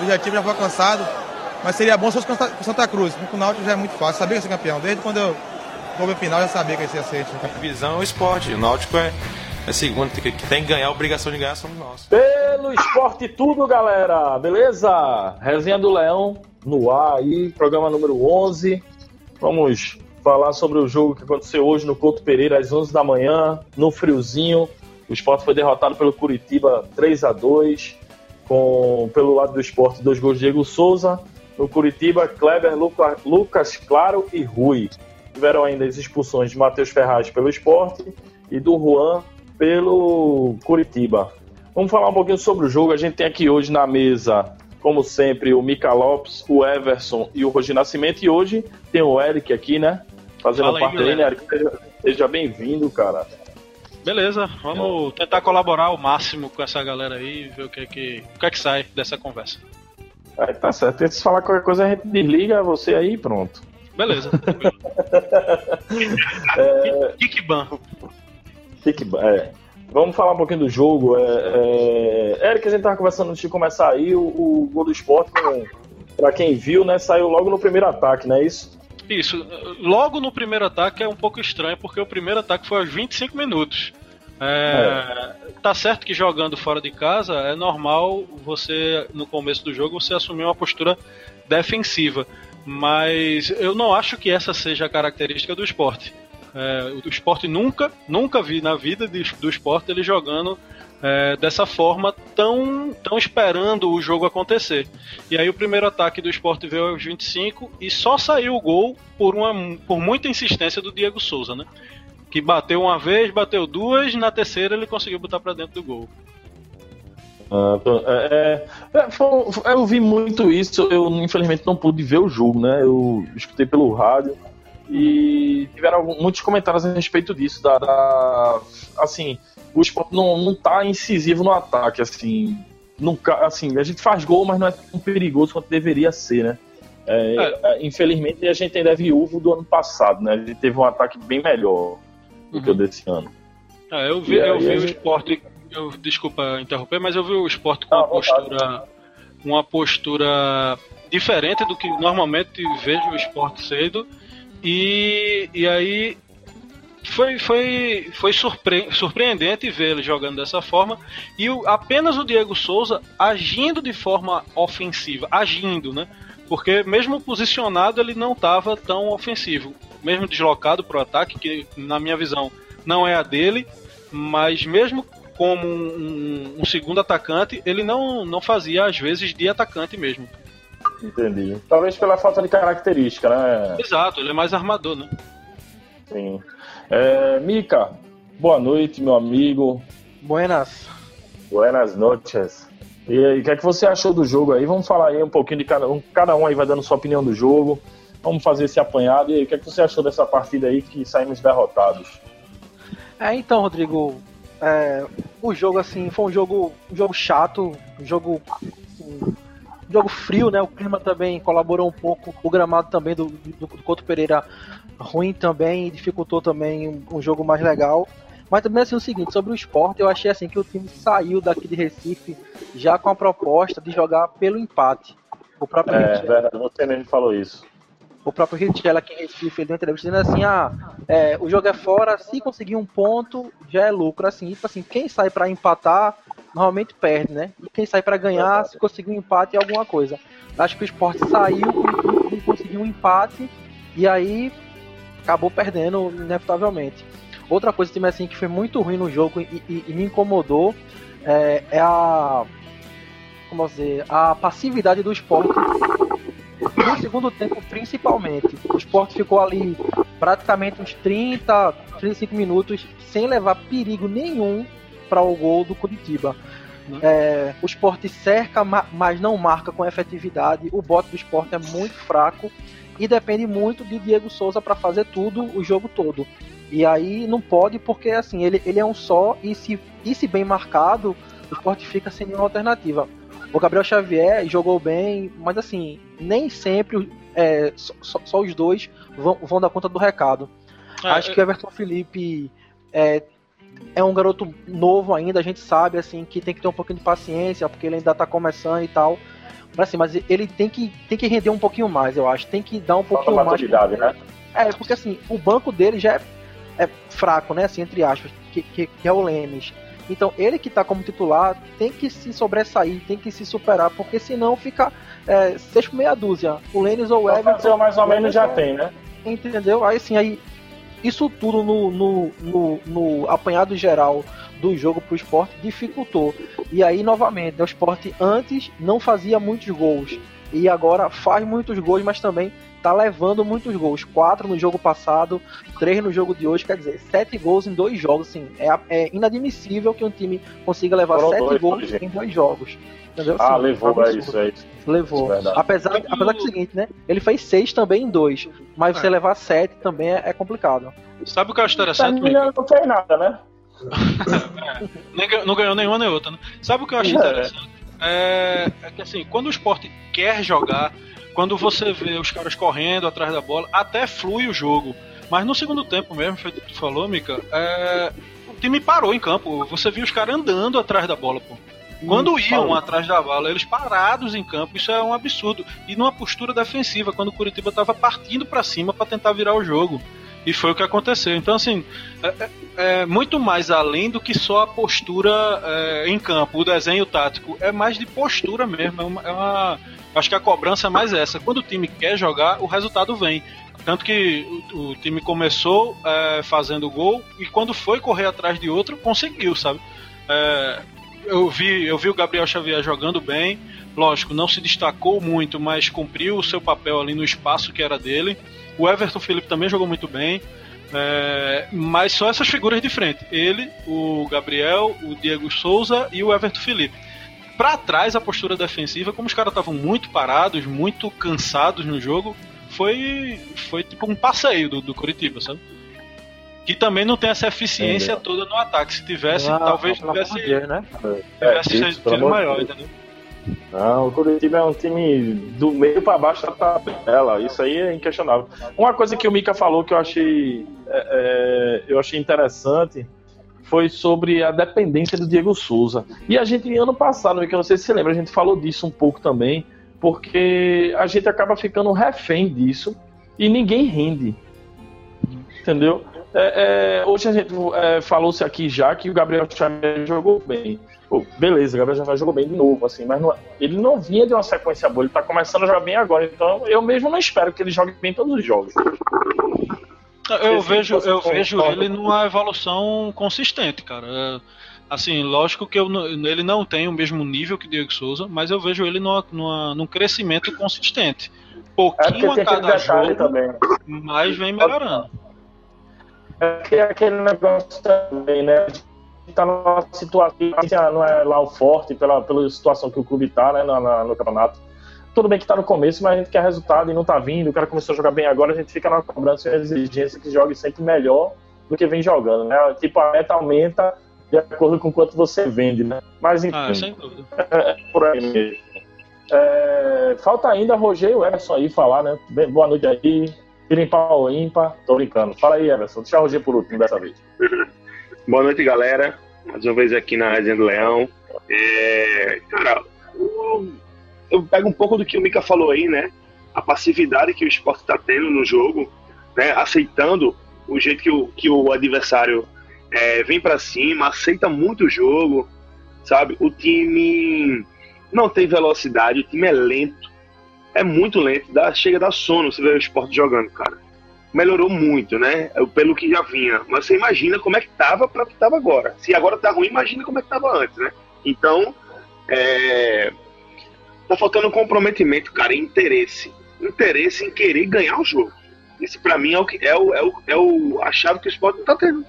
objetivo já foi alcançado, mas seria bom se fosse com Santa Cruz. Com o Náutico já é muito fácil. Sabia que ia ser campeão. Desde quando eu soube a final, já sabia que ia ser aceito. A visão é o esporte. O Náutico é, é segundo, que tem que ganhar, a obrigação de ganhar somos nós. Pelo esporte tudo, galera. Beleza? Resenha do Leão no ar aí, programa número 11. Vamos falar sobre o jogo que aconteceu hoje no Couto Pereira às 11 da manhã, no friozinho. O esporte foi derrotado pelo Curitiba 3 a 2 com pelo lado do esporte dois gols de Diego Souza. No Curitiba, Kleber, Luca, Lucas Claro e Rui. Tiveram ainda as expulsões de Matheus Ferraz pelo esporte e do Juan pelo Curitiba. Vamos falar um pouquinho sobre o jogo. A gente tem aqui hoje na mesa, como sempre, o Mica Lopes, o Everson e o Roger Nascimento. E hoje tem o Eric aqui, né? Fazendo Fala parte aí, né, Eric? Seja, seja bem-vindo, cara. Beleza, vamos tentar colaborar o máximo com essa galera aí e ver o que é que, o que, é que sai dessa conversa. Aí tá certo. Se falar qualquer coisa, a gente desliga você aí e pronto. Beleza. é... Kickban. Kickban, é. Vamos falar um pouquinho do jogo. É, é... Eric, a gente tava conversando antes de começar aí, o, o gol do esporte, para quem viu, né, saiu logo no primeiro ataque, não é isso? Isso. Logo no primeiro ataque é um pouco estranho, porque o primeiro ataque foi aos 25 minutos. É, é. Tá certo que jogando fora de casa é normal você, no começo do jogo, você assumir uma postura defensiva. Mas eu não acho que essa seja a característica do esporte. É, o esporte nunca, nunca vi na vida de, do esporte ele jogando é, dessa forma, tão, tão esperando o jogo acontecer. E aí o primeiro ataque do esporte veio aos 25 e só saiu o gol por, uma, por muita insistência do Diego Souza, né? Que bateu uma vez, bateu duas, na terceira ele conseguiu botar para dentro do gol. Uh, é, é, eu vi muito isso, eu infelizmente não pude ver o jogo, né? Eu escutei pelo rádio e tiveram muitos comentários a respeito disso, da, da assim, o esporte não, não tá incisivo no ataque, assim. Nunca, assim, a gente faz gol, mas não é tão perigoso quanto deveria ser, né? É, é. Infelizmente a gente ainda é viúvo do ano passado, né? A gente teve um ataque bem melhor do uhum. que o desse ano. É, eu vi, eu vi o esporte. Eu, desculpa interromper, mas eu vi o esporte com uma postura. Uma postura diferente do que normalmente vejo o esporte cedo. E, e aí foi, foi, foi surpre surpreendente ver ele jogando dessa forma e o, apenas o Diego Souza agindo de forma ofensiva, agindo, né? Porque mesmo posicionado ele não estava tão ofensivo, mesmo deslocado para o ataque, que na minha visão não é a dele, mas mesmo como um, um, segundo atacante, ele não, não fazia às vezes de atacante mesmo. Entendi. Talvez pela falta de característica, né? Exato, ele é mais armador, né? Sim. É, Mica, boa noite, meu amigo. Buenas. Buenas noches. E aí, o que é que você achou do jogo aí? Vamos falar aí um pouquinho de cada um. Cada um aí vai dando sua opinião do jogo. Vamos fazer esse apanhado. E aí, o que é que você achou dessa partida aí que saímos derrotados? É, então, Rodrigo, é, o jogo assim foi um jogo, um jogo chato, um jogo assim, jogo frio, né? O clima também colaborou um pouco, o gramado também do, do, do Couto Pereira ruim também, dificultou também um, um, jogo mais legal. Mas também assim o seguinte, sobre o esporte, eu achei assim que o time saiu daqui de Recife já com a proposta de jogar pelo empate. O próprio é, Richella, verdade, você mesmo falou isso. O próprio Richella aqui em Recife, ele deu uma entrevista dizendo assim, ah, é, o jogo é fora, se conseguir um ponto, já é lucro. Assim, tipo assim, quem sai para empatar, normalmente perde, né? E quem sai para ganhar, se conseguir um empate, é alguma coisa. Acho que o esporte saiu e conseguiu um empate, e aí acabou perdendo inevitavelmente. Outra coisa também assim que foi muito ruim no jogo e, e, e me incomodou é, é, a como dizer, a passividade do esporte no segundo tempo principalmente. O esporte ficou ali praticamente uns 30, 35 minutos sem levar perigo nenhum para o gol do Curitiba. É, o esporte cerca, mas não marca com efetividade. O bote do esporte é muito fraco e depende muito de Diego Souza para fazer tudo o jogo todo. E aí não pode porque assim, ele, ele é um só e se, e se bem marcado, o esporte fica sem nenhuma alternativa. O Gabriel Xavier jogou bem, mas assim, nem sempre é, só, só, os dois vão, vão dar conta do recado. Ah, Acho eu... que o Everton Felipe é, é um garoto novo ainda, a gente sabe assim que tem que ter um pouquinho de paciência, porque ele ainda tá começando e tal. Mas assim, mas ele tem que, tem que render um pouquinho mais, eu acho. Tem que dar um pouquinho mais. Né? É, porque assim, o banco dele já é, é fraco, né? Assim, entre aspas, que, que, que é o Lênis. Então, ele que tá como titular tem que se sobressair, tem que se superar, porque senão fica é, seis por meia dúzia. O Lênis ou o Everton. mais ou menos já tem, né? Entendeu? Aí assim, aí isso tudo no, no, no, no apanhado geral do jogo pro esporte dificultou. E aí, novamente, o esporte antes não fazia muitos gols. E agora faz muitos gols, mas também tá levando muitos gols. Quatro no jogo passado, três no jogo de hoje, quer dizer, sete gols em dois jogos. Assim, é, é inadmissível que um time consiga levar Foram sete dois, gols em dois jogos. Entendeu? Ah, assim, levou, é isso, é isso. Levou. É apesar, apesar que é o seguinte, né? Ele fez seis também em dois. Mas você é. levar sete também é, é, complicado. Sabe o que eu acho interessante? Não, não fez nada, né? não ganhou nenhuma nem outra, né? Sabe o que eu acho é. interessante? É, é que assim, quando o esporte quer jogar, quando você vê os caras correndo atrás da bola, até flui o jogo. Mas no segundo tempo mesmo, foi o que tu falou, Mika, é, o time parou em campo. Você viu os caras andando atrás da bola, pô. Quando iam atrás da bola, eles parados em campo, isso é um absurdo. E numa postura defensiva, quando o Curitiba estava partindo para cima para tentar virar o jogo. E foi o que aconteceu. Então, assim, é, é, é muito mais além do que só a postura é, em campo, o desenho tático. É mais de postura mesmo. É uma, é uma, acho que a cobrança é mais essa. Quando o time quer jogar, o resultado vem. Tanto que o, o time começou é, fazendo gol e quando foi correr atrás de outro, conseguiu, sabe? É, eu vi, eu vi o Gabriel Xavier jogando bem. Lógico, não se destacou muito, mas cumpriu o seu papel ali no espaço que era dele. O Everton Felipe também jogou muito bem. É, mas só essas figuras de frente. Ele, o Gabriel, o Diego Souza e o Everton Felipe. Para trás, a postura defensiva, como os caras estavam muito parados, muito cansados no jogo, foi, foi tipo um passeio do, do Curitiba, sabe? Que também não tem essa eficiência toda no ataque. Se tivesse, ah, talvez tivesse, Deus, né? tivesse é, sido maior, entendeu? Não, o Curitiba é um time do meio para baixo da tabela. Isso aí é inquestionável. Uma coisa que o Mika falou que eu achei, é, é, eu achei interessante foi sobre a dependência do Diego Souza. E a gente, ano passado, Mika, não sei se você lembra, a gente falou disso um pouco também, porque a gente acaba ficando refém disso e ninguém rende. Entendeu? É, é, hoje a gente é, falou-se aqui já que o Gabriel Xavier jogou bem. Pô, beleza, o Gabriel Xavier jogou bem de novo, assim, mas não, ele não vinha de uma sequência boa, ele tá começando a jogar bem agora, então eu mesmo não espero que ele jogue bem todos os jogos. Eu vejo, eu vejo ele numa evolução consistente, cara. É, assim, lógico que eu, ele não tem o mesmo nível que Diego Souza, mas eu vejo ele numa, numa, num crescimento consistente. Pouquinho é a cada jogo, também. mas vem melhorando. É que é aquele negócio também, né? tá numa situação, não é lá o forte pela, pela situação que o clube tá, né, no, no campeonato. Tudo bem que tá no começo, mas a gente quer resultado e não tá vindo. O cara começou a jogar bem agora, a gente fica na cobrança e exigência que jogue sempre melhor do que vem jogando, né? Tipo, a meta aumenta de acordo com quanto você vende, né? Mas enfim, ah, sem dúvida. É, é por aí mesmo. É, falta ainda Roger e o Everson aí falar, né? Boa noite aí. Tirem pau ímpar. Tô brincando. Fala aí, Everson. Deixa o Roger por último dessa vez. Boa noite, galera. Mais uma vez aqui na Resenha do Leão. É, cara, eu, pego um pouco do que o Mika falou aí, né? A passividade que o esporte está tendo no jogo, né? aceitando o jeito que o, que o adversário é, vem para cima, aceita muito o jogo, sabe? O time não tem velocidade, o time é lento é muito lento, dá, chega a dar sono você vê o esporte jogando, cara. Melhorou muito, né? Pelo que já vinha. Mas você imagina como é que tava para que tava agora. Se agora tá ruim, imagina como é que tava antes, né? Então, é... tá faltando comprometimento, cara, interesse. Interesse em querer ganhar o jogo. Esse para mim é o, é, o, é, o, é o, a chave que o esporte não tá tendo.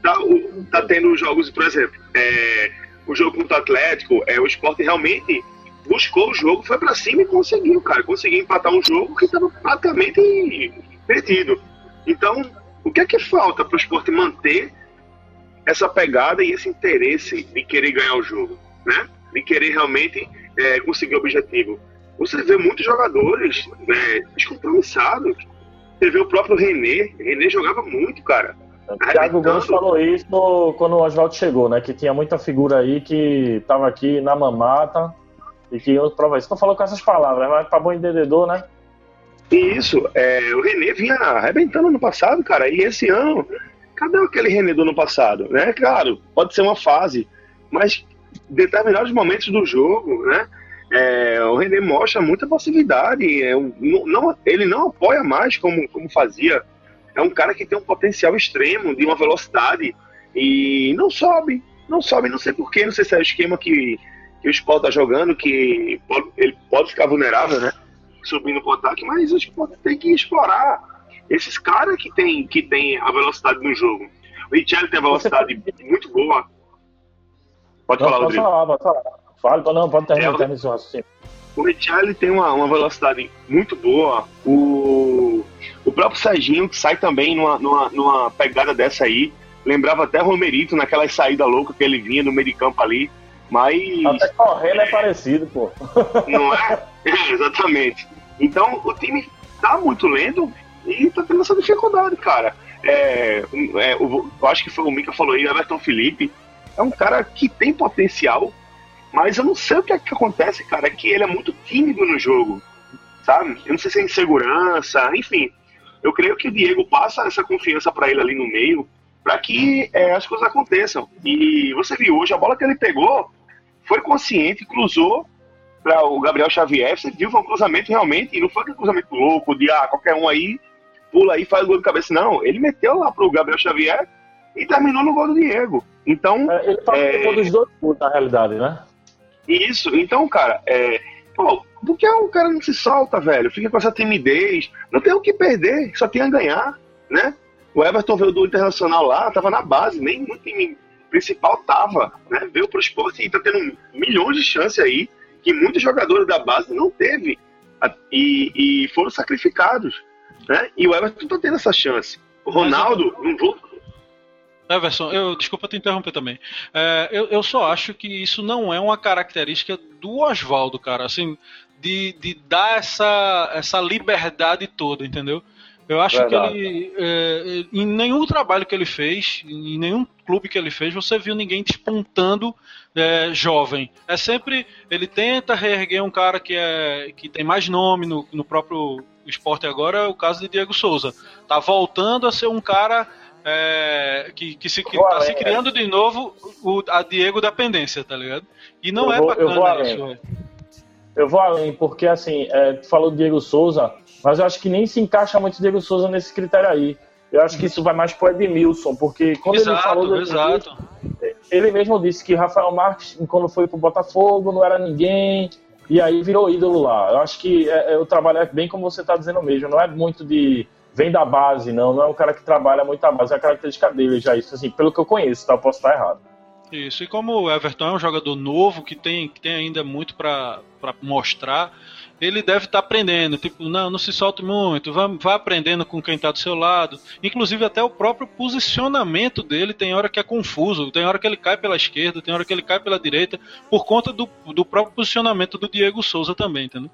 Tá, o, tá tendo jogos, por exemplo, é, o jogo contra o Atlético, é, o esporte realmente buscou o jogo, foi para cima e conseguiu, cara. Conseguiu empatar um jogo que estava praticamente perdido. Então, o que é que falta para o esporte manter essa pegada e esse interesse de querer ganhar o jogo, né? De querer realmente é, conseguir o objetivo. Você vê muitos jogadores né, descompromissados. Você vê o próprio René. René jogava muito, cara. O Thiago Gomes falou isso quando o Oswaldo chegou, né? Que tinha muita figura aí que tava aqui na mamata e que eu prova isso. Não falou com essas palavras, mas pra bom entendedor, né? Isso, é, o René vinha arrebentando no passado, cara, e esse ano, cadê aquele René do ano passado? Né? Claro, pode ser uma fase, mas determinados momentos do jogo, né? É, o René mostra muita passividade, é, não, ele não apoia mais como, como fazia. É um cara que tem um potencial extremo, de uma velocidade, e não sobe, não sobe, não sei porquê, não sei se é o esquema que, que o Sport tá jogando, que pode, ele pode ficar vulnerável, né? Subindo pro ataque, mas o Sport tem que explorar esses caras que tem, que tem a velocidade no jogo. O Richelli tem a velocidade muito boa. Pode não, falar, Rodrigo. Pode falar, pode falar. Fala, não, pode terminar, é, terminar assim. O Richelli tem uma, uma velocidade muito boa. O, o próprio Serginho, que sai também numa, numa, numa pegada dessa aí. Lembrava até Romerito naquela saída louca que ele vinha no meio de campo ali. Mas. Até correndo é, é parecido, pô. Não é? é? Exatamente. Então o time tá muito lento e tá tendo essa dificuldade, cara. É, é, eu acho que foi o Mika falou aí, o Everton Felipe é um cara que tem potencial, mas eu não sei o que, é que acontece, cara, é que ele é muito tímido no jogo, sabe? Eu não sei se é insegurança, enfim. Eu creio que o Diego passa essa confiança para ele ali no meio, para que é, as coisas aconteçam. E você viu hoje, a bola que ele pegou foi consciente, cruzou para o Gabriel Xavier. Você viu, foi um cruzamento realmente, e não foi um cruzamento louco, de ah, qualquer um aí pula aí faz gol de cabeça. Não, ele meteu lá pro Gabriel Xavier e terminou no gol do Diego. Então. É, ele faz é... dos dois na realidade, né? Isso, então, cara, é. Pô, por que o cara não se solta, velho? Fica com essa timidez. Não tem o que perder, só tem a ganhar, né? O Everton veio do Internacional lá, tava na base, nem no time principal tava, né? Veio pro esporte e tá tendo milhões de chances aí que muitos jogadores da base não teve e, e foram sacrificados, né? E o Everton tá tendo essa chance. O Ronaldo, não vou, Everson, eu desculpa te interromper também. É, eu, eu só acho que isso não é uma característica do Oswaldo, cara, assim, de, de dar essa, essa liberdade toda, entendeu? Eu acho Verdade. que ele, é, em nenhum trabalho que ele fez, em nenhum clube que ele fez, você viu ninguém despontando é, jovem. É sempre ele tenta reerguer um cara que é que tem mais nome no, no próprio esporte agora, é o caso de Diego Souza. Tá voltando a ser um cara é, que, que se que tá se criando de novo o, a Diego dependência, tá ligado? E não eu é vou, bacana eu vou além. isso. Eu vou além, porque assim, é, tu falou do Diego Souza, mas eu acho que nem se encaixa muito o Diego Souza nesse critério aí. Eu acho que isso vai mais pro Edmilson, porque quando exato, ele falou do exato. ele mesmo disse que Rafael Marques, quando foi pro Botafogo, não era ninguém, e aí virou ídolo lá. Eu acho que é, é, o trabalho é bem como você está dizendo mesmo, não é muito de vem da base, não, não é um cara que trabalha muito a base, é a característica dele já, isso assim, pelo que eu conheço, tá? Eu posso estar errado. Isso, e como o Everton é um jogador novo, que tem, que tem ainda muito para mostrar, ele deve estar tá aprendendo, tipo, não, não se solte muito, vá, vá aprendendo com quem está do seu lado. Inclusive até o próprio posicionamento dele tem hora que é confuso, tem hora que ele cai pela esquerda, tem hora que ele cai pela direita, por conta do, do próprio posicionamento do Diego Souza também, entendeu?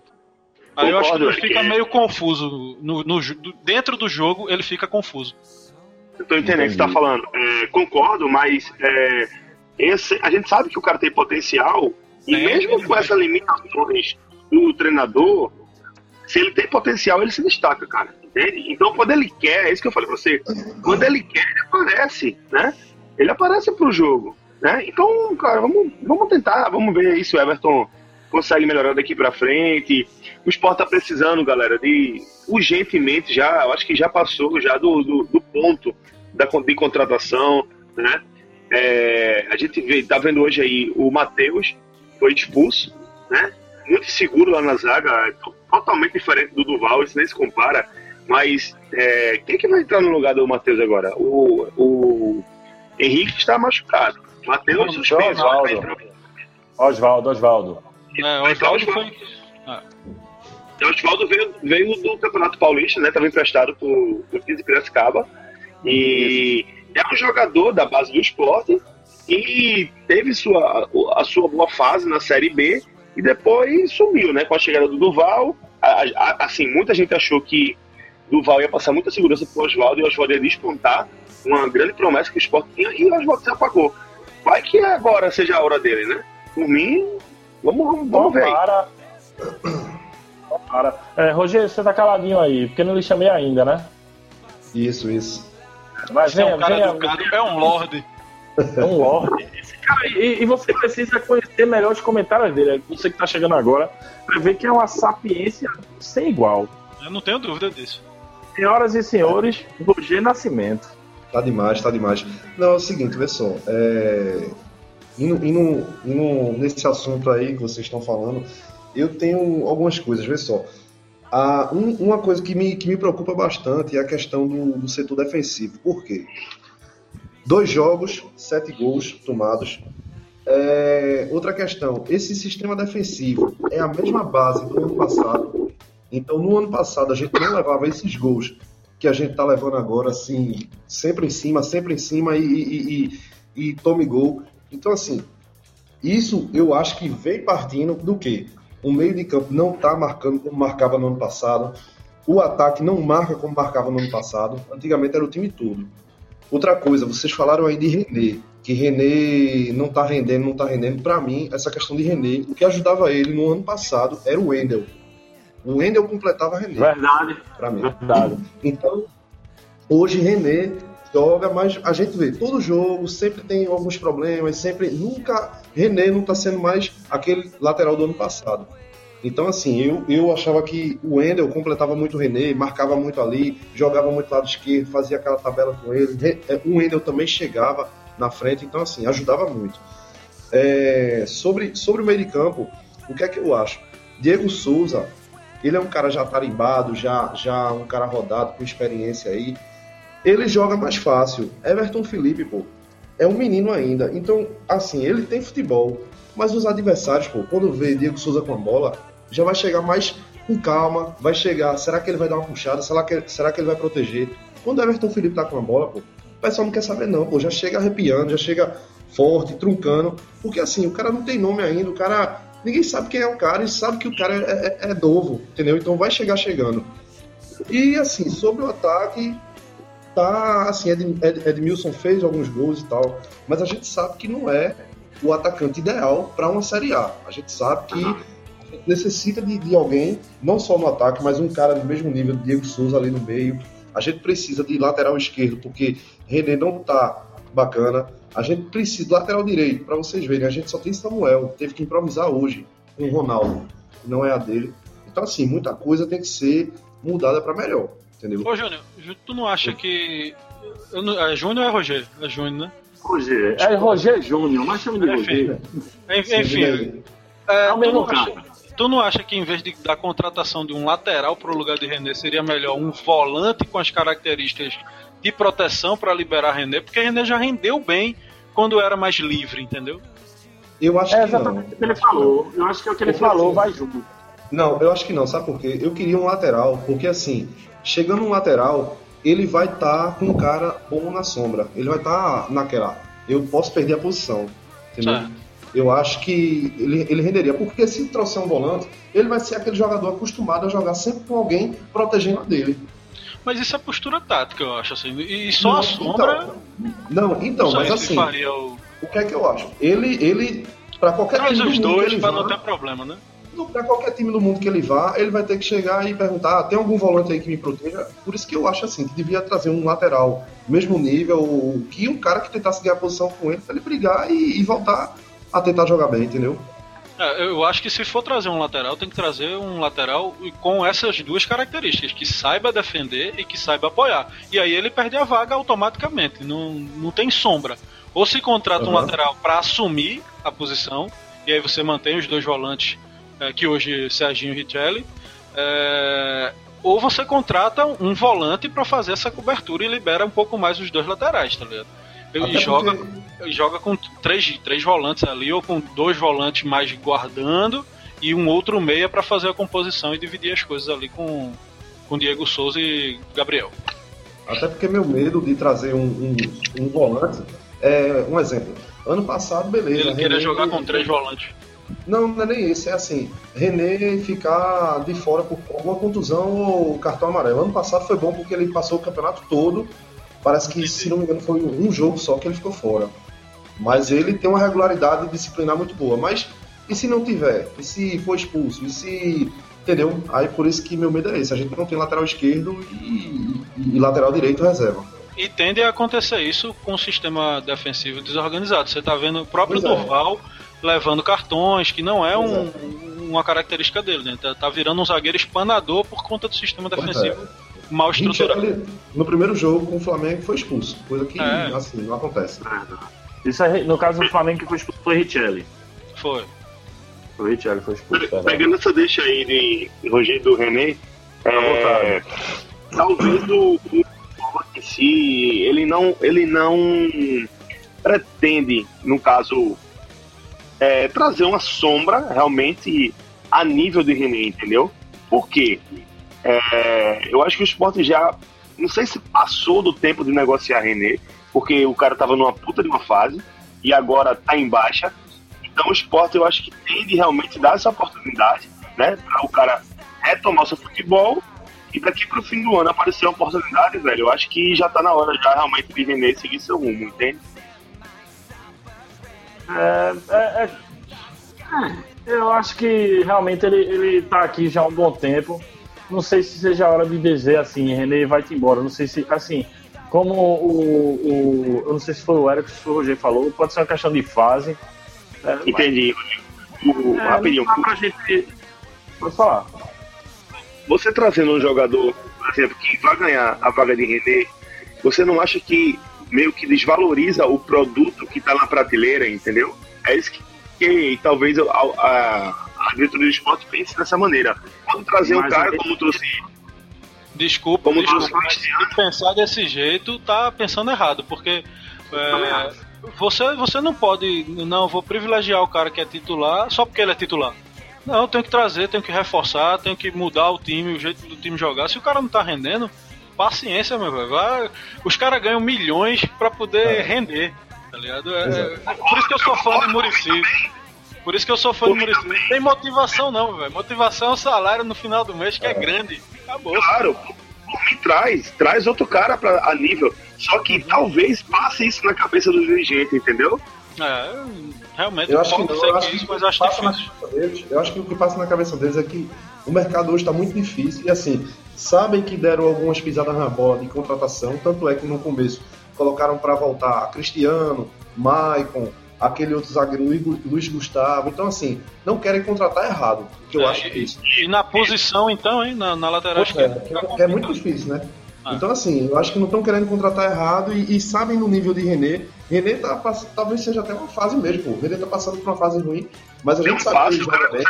Aí eu acho que ele fica meio confuso. No, no, dentro do jogo, ele fica confuso. Eu tô entendendo o que você tá falando. É, concordo, mas é, esse, a gente sabe que o cara tem potencial, e é, mesmo com essas limitações do treinador, se ele tem potencial, ele se destaca, cara. Entende? Então, quando ele quer, é isso que eu falei pra você, quando ele quer, ele aparece, né? Ele aparece pro jogo, né? Então, cara, vamos, vamos tentar, vamos ver aí se o Everton consegue melhorar daqui para frente. O esporte tá precisando, galera, de urgentemente já, eu acho que já passou já do, do, do ponto da, de contratação, né? É, a gente vê, tá vendo hoje aí o Matheus foi expulso, né? Muito seguro lá na zaga, totalmente diferente do Duval, isso nem se compara. Mas é, quem que vai entrar no lugar do Matheus agora? O, o Henrique está machucado. Matheus suspenso. Oswaldo, Oswaldo. É, o Oswaldo foi. Ah. O Oswaldo veio, veio do Campeonato Paulista, né? Estava emprestado por, por 15 Piracicaba. E é um jogador da base do esporte e teve sua, a sua boa fase na Série B e depois sumiu, né? Com a chegada do Duval. A, a, assim, muita gente achou que Duval ia passar muita segurança pro Oswaldo e o Oswaldo ia despontar uma grande promessa que o esporte tinha e o Oswaldo se apagou. Vai que agora seja a hora dele, né? Por mim, vamos, vamos, vamos ver. Para. Para. É, Roger, você tá caladinho aí, porque não lhe chamei ainda, né? Isso, isso. Mas Você é venha, um cara venha, educado, é um lorde. É um lorde. Esse cara, e, e você precisa conhecer melhor os comentários dele. Você que tá chegando agora, pra ver que é uma sapiência sem igual. Eu não tenho dúvida disso. Senhoras e senhores, Roger Nascimento. Tá demais, tá demais. Não, é o seguinte, só. É... Indo, indo, indo nesse assunto aí que vocês estão falando, eu tenho algumas coisas, vê só. Ah, um- uma coisa que me, que me preocupa bastante é a questão do, do setor defensivo. Por quê? Dois jogos, sete gols tomados. É, outra questão, esse sistema defensivo é a mesma base do ano passado. Então, no ano passado, a gente não levava esses gols que a gente tá levando agora, assim, sempre em cima, sempre em cima e, e, e, e tome gol. Então, assim, isso eu acho que vem partindo do quê? O meio de campo não tá marcando como marcava no ano passado. O ataque não marca como marcava no ano passado. Antigamente era o time todo. Outra coisa, vocês falaram aí de René, que René não tá rendendo, não tá rendendo. Para mim, essa questão de René, o que ajudava ele no ano passado era o Wendel. O Wendel completava René, Verdade, para mim. verdade. Então, hoje René joga, mas a gente vê todo jogo, sempre tem alguns problemas, sempre nunca René não está sendo mais aquele lateral do ano passado. Então, assim, eu, eu achava que o Wendel completava muito o René, marcava muito ali, jogava muito lado esquerdo, fazia aquela tabela com ele. Re- é, O Wendel também chegava na frente, então, assim, ajudava muito. É, sobre, sobre o meio de campo, o que é que eu acho? Diego Souza, ele é um cara já tarimbado, já, já um cara rodado, com experiência aí. Ele joga mais fácil. Everton Felipe, pô, é um menino ainda. Então, assim, ele tem futebol. Mas os adversários, pô, quando vê Diego Souza com a bola, já vai chegar mais com calma, vai chegar. Será que ele vai dar uma puxada? Será que, será que ele vai proteger? Quando o Everton Felipe tá com a bola, pô, o pessoal não quer saber, não, pô. Já chega arrepiando, já chega forte, truncando. Porque assim, o cara não tem nome ainda, o cara. Ninguém sabe quem é o cara e sabe que o cara é, é- é novo, entendeu? Então vai chegar chegando. E assim, sobre o ataque, tá assim, Ed, Ed, Edmilson fez alguns gols e tal, mas a gente sabe que não é o atacante ideal para uma Série A. A gente sabe que a gente necessita de, de alguém, não só no ataque, mas um cara do mesmo nível Diego Souza ali no meio. A gente precisa de lateral esquerdo, porque René não tá bacana. A gente precisa de lateral direito, para vocês verem. A gente só tem Samuel, teve que improvisar hoje com o Ronaldo, que não é a dele. Então, assim, muita coisa tem que ser mudada para melhor, entendeu? Ô, Júnior, tu não acha que. Não- É Júnior ou é Roger? É Júnior, né? Roger. É Roger Júnior, mas chama de Enfim. Roger. En- Enfim, Sim, é, É o tu, mesmo não acha, cara. tu não acha que em vez de, da contratação de um lateral pro lugar de René, seria melhor um volante com as características de proteção para liberar René? Porque René já rendeu bem quando era mais livre, entendeu? Eu acho É que não. exatamente o que ele falou. Eu acho que é o que ele falou, assim, vai junto. Não, eu acho que não, sabe por quê? Eu queria um lateral, porque assim, chegando um lateral, ele vai estar com um cara bom na sombra. Ele vai estar naquela. Eu posso perder a posição. Entendeu? Eu acho que ele, ele renderia. Porque se trouxer um volante, ele vai ser aquele jogador acostumado a jogar sempre com alguém protegendo a dele. Mas isso é postura tática, eu acho assim. E só a Não, sombra. Não, então, mas assim, o. o que é que eu acho? Ele, ele para qualquer Traz os dois vá- não ter problema, né? Para qualquer time do mundo que ele vá, ele vai ter que chegar e perguntar: ah, tem algum volante aí que me proteja? Por isso que eu acho assim, que devia trazer um lateral mesmo nível, que um cara que tentasse ganhar posição com ele, pra ele brigar e, e voltar a tentar jogar bem, entendeu? É, eu acho que se for trazer um lateral, tem que trazer um lateral com essas duas características, que saiba defender e que saiba apoiar. E aí ele perde a vaga automaticamente, não, não tem sombra. Ou se contrata um Uhum. lateral para assumir a posição, e aí você mantém os dois volantes, é, que hoje Serginho e Richelli, é, ou você contrata um volante para fazer essa cobertura e libera um pouco mais os dois laterais, tá ligado? E joga, porque- joga com três, três volantes ali, ou com dois volantes mais guardando e um outro meia para fazer a composição e dividir as coisas ali com, com Diego Souza e Gabriel. Até porque meu medo de trazer um, um, um volante é um exemplo. Ano passado, beleza. Ele queria jogar com três volantes. Não, não é nem isso, é assim, René ficar de fora por alguma contusão ou cartão amarelo. Ano passado foi bom porque ele passou o campeonato todo, parece que, se não me engano, foi um jogo só que ele ficou fora. Mas ele tem uma regularidade disciplinar muito boa. Mas e se não tiver? E se for expulso? E se. Entendeu? Aí por isso que meu medo é esse. A gente não tem lateral esquerdo e, e, e lateral direito reserva. E tende a acontecer isso com o sistema defensivo desorganizado. Você está vendo o próprio pois Durval é. Levando cartões, que não é, um, é. uma característica dele, né? Tá, tá, virando um zagueiro espanador por conta do sistema defensivo é. mal estruturado. no primeiro jogo com o Flamengo foi expulso, coisa que é. assim, não acontece. Isso é, no caso do Flamengo que foi expulso foi Richelli. Foi. O Richelli foi expulso. Pegando essa deixa aí de Rogério do René, é, talvez o, o em si, ele não, ele não pretende, no caso, é, trazer uma sombra realmente a nível de René, entendeu? Por quê? É, eu acho que o esporte já, não sei se passou do tempo de negociar René, porque o cara tava numa puta de uma fase e agora tá em baixa. Então o esporte eu acho que tem de realmente dar essa oportunidade, né? Para o cara retomar o seu futebol e daqui pro fim do ano aparecer uma oportunidade, velho. Eu acho que já tá na hora já realmente de René seguir seu rumo, entende? É, é, é, eu acho que realmente ele, ele tá aqui já há um bom tempo. Não sei se seja a hora de dizer assim, René vai-te embora. Não sei se, assim, como o, o, Eu não sei se foi o Eric, se foi o Roger falou, pode ser uma questão de fase. É, Entendi. O, é, rapidinho. Gente... Pode falar você trazendo um jogador, por exemplo, que vai ganhar a vaga de René, você não acha que meio que desvaloriza o produto que está na prateleira, entendeu? É isso que, que talvez a, a, a diretoria do esporte pense dessa maneira. Quando trazer Mas um cara como trouxe. Desculpa, como desculpa, trouxe mas pensar desse jeito tá pensando errado, porque é, você, você não pode. Não, vou privilegiar o cara que é titular só porque ele é titular. Não, tenho que trazer, tenho que reforçar, tenho que mudar o time, o jeito do time jogar. Se o cara não tá rendendo, paciência, meu velho. Vai... Os caras ganham milhões para poder é. render, tá ligado? É, é, por isso que eu sou fã de Murici. Por isso que eu sou fã de Murici. Não tem motivação não, velho. Motivação é o salário no final do mês, que é, é grande. Acabou. Claro, me traz, traz outro cara pra, a nível. Só que talvez passe isso na cabeça do dirigente, entendeu? É, realmente eu acho que não, eu acho que, isso, mas acho difícil. Deles, eu acho que o que passa na cabeça deles é que o mercado hoje está muito difícil e assim, sabem que deram algumas pisadas na bola de contratação, tanto é que no começo colocaram para voltar Cristiano, Maicon, aquele outro zagueiro Luiz Gustavo. Então, assim, não querem contratar errado. Que eu é, acho que é isso. E na posição, então, hein? Na, na lateral esquerda. É, é, muito difícil, né? Ah. Então, assim, eu acho que não estão querendo contratar errado e, e, sabem no nível de René. René tá, talvez seja até uma fase mesmo, pô. René tá passando por uma fase ruim, mas a gente sabe que ele joga bem.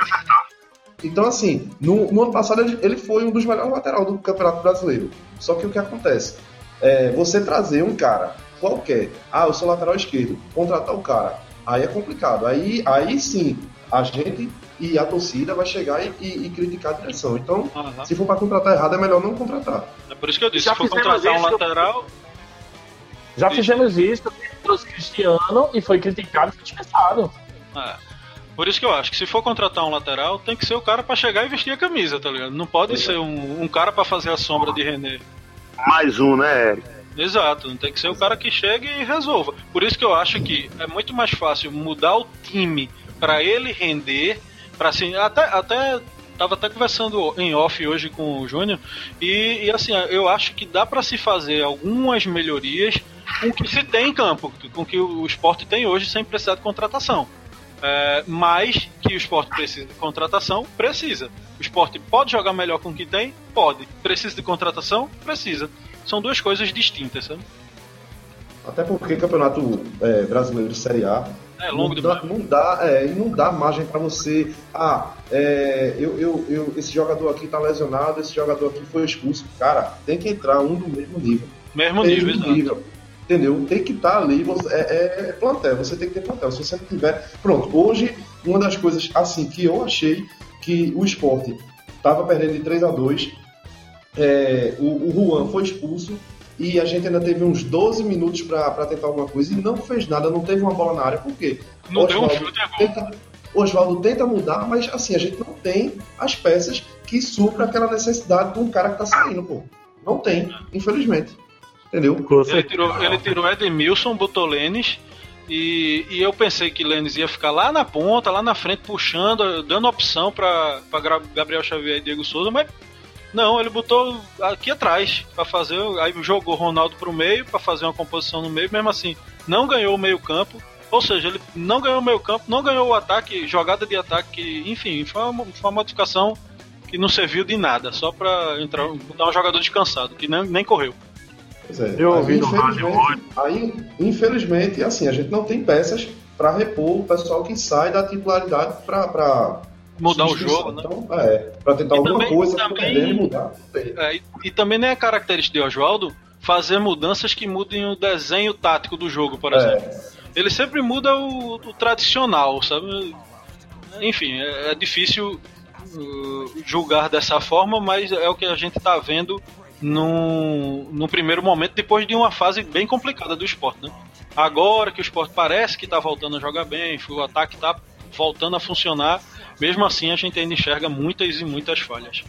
Então, assim, no, no, ano passado ele, ele foi um dos melhores laterais do Campeonato Brasileiro. Só que o que acontece? É, você trazer um cara qualquer, ah, eu sou lateral esquerdo, contratar o cara, aí é complicado. Aí, aí sim, a gente e a torcida vai chegar e, e, e criticar a direção. Então, uhum. se for para contratar errado, é melhor não contratar. É por isso que eu disse, Já se for contratar um lateral. Já fizemos isso, trouxe Cristiano e foi criticado e foi dispensado. É. Por isso que eu acho que se for contratar um lateral, tem que ser o cara para chegar e vestir a camisa, tá ligado? Não pode é. ser um, um cara para fazer a sombra de René. Mais um, né, Exato, não tem que ser o cara que chegue e resolva. Por isso que eu acho que é muito mais fácil mudar o time para ele render para assim, até, até tava até conversando em off hoje com o Júnior e, e, assim, eu acho que dá para se fazer algumas melhorias com o que se tem em campo, com o que o esporte tem hoje sem precisar de contratação. É, mas que o esporte precisa de contratação, precisa. O esporte pode jogar melhor com o que tem? Pode. Precisa de contratação? Precisa. São duas coisas distintas, sabe? Até porque campeonato é, brasileiro de Série A é longo não dá, não dá, é, não dá margem para você. Ah, é, eu, eu, eu, esse jogador aqui tá lesionado, esse jogador aqui foi expulso. Cara, tem que entrar um do mesmo nível. Mesmo nível, mesmo nível. Entendeu? Tem que estar tá ali. Você, é, é, é, plantel, você tem que ter plantel. Se você não tiver. Pronto, hoje, uma das coisas assim que eu achei que o esporte tava perdendo de 3 a 2 é, o, o Juan foi expulso e a gente ainda teve uns 12 minutos para tentar alguma coisa e não fez nada, não teve uma bola na área. Por quê? Não deu um chute agora. Tenta, O Oswaldo tenta mudar, mas assim, a gente não tem as peças que supram aquela necessidade de um cara que tá saindo, pô. Não tem, infelizmente. Entendeu? Ele tirou, ele tirou Edmilson, botou Lênis. E, e eu pensei que Lênis ia ficar lá na ponta, lá na frente, puxando, dando opção para Gabriel Xavier e Diego Souza, mas não, ele botou aqui atrás para fazer. Aí jogou Ronaldo pro meio para fazer uma composição no meio, mesmo assim, não ganhou o meio-campo. Ou seja, ele não ganhou o meio-campo, não ganhou o ataque, jogada de ataque, enfim, foi uma, foi uma modificação que não serviu de nada, só para entrar, botar um jogador descansado, que nem, nem correu. Pois é. Eu ouvi no rádio hoje. Aí, infelizmente, assim, a gente não tem peças para repor o pessoal que sai da titularidade para mudar o jogo, né? Então, é, para tentar e alguma também, coisa também, mudar. É, e, e, também nem é característica de Oswaldo fazer mudanças que mudem o desenho tático do jogo, por é. exemplo. É. Ele sempre muda o, o tradicional, sabe? Enfim, é, é difícil uh, julgar dessa forma, mas é o que a gente está vendo no primeiro momento, depois de uma fase bem complicada do esporte, né? Agora que o esporte parece que está voltando a jogar bem, o ataque está voltando a funcionar, mesmo assim a gente ainda enxerga muitas e muitas falhas.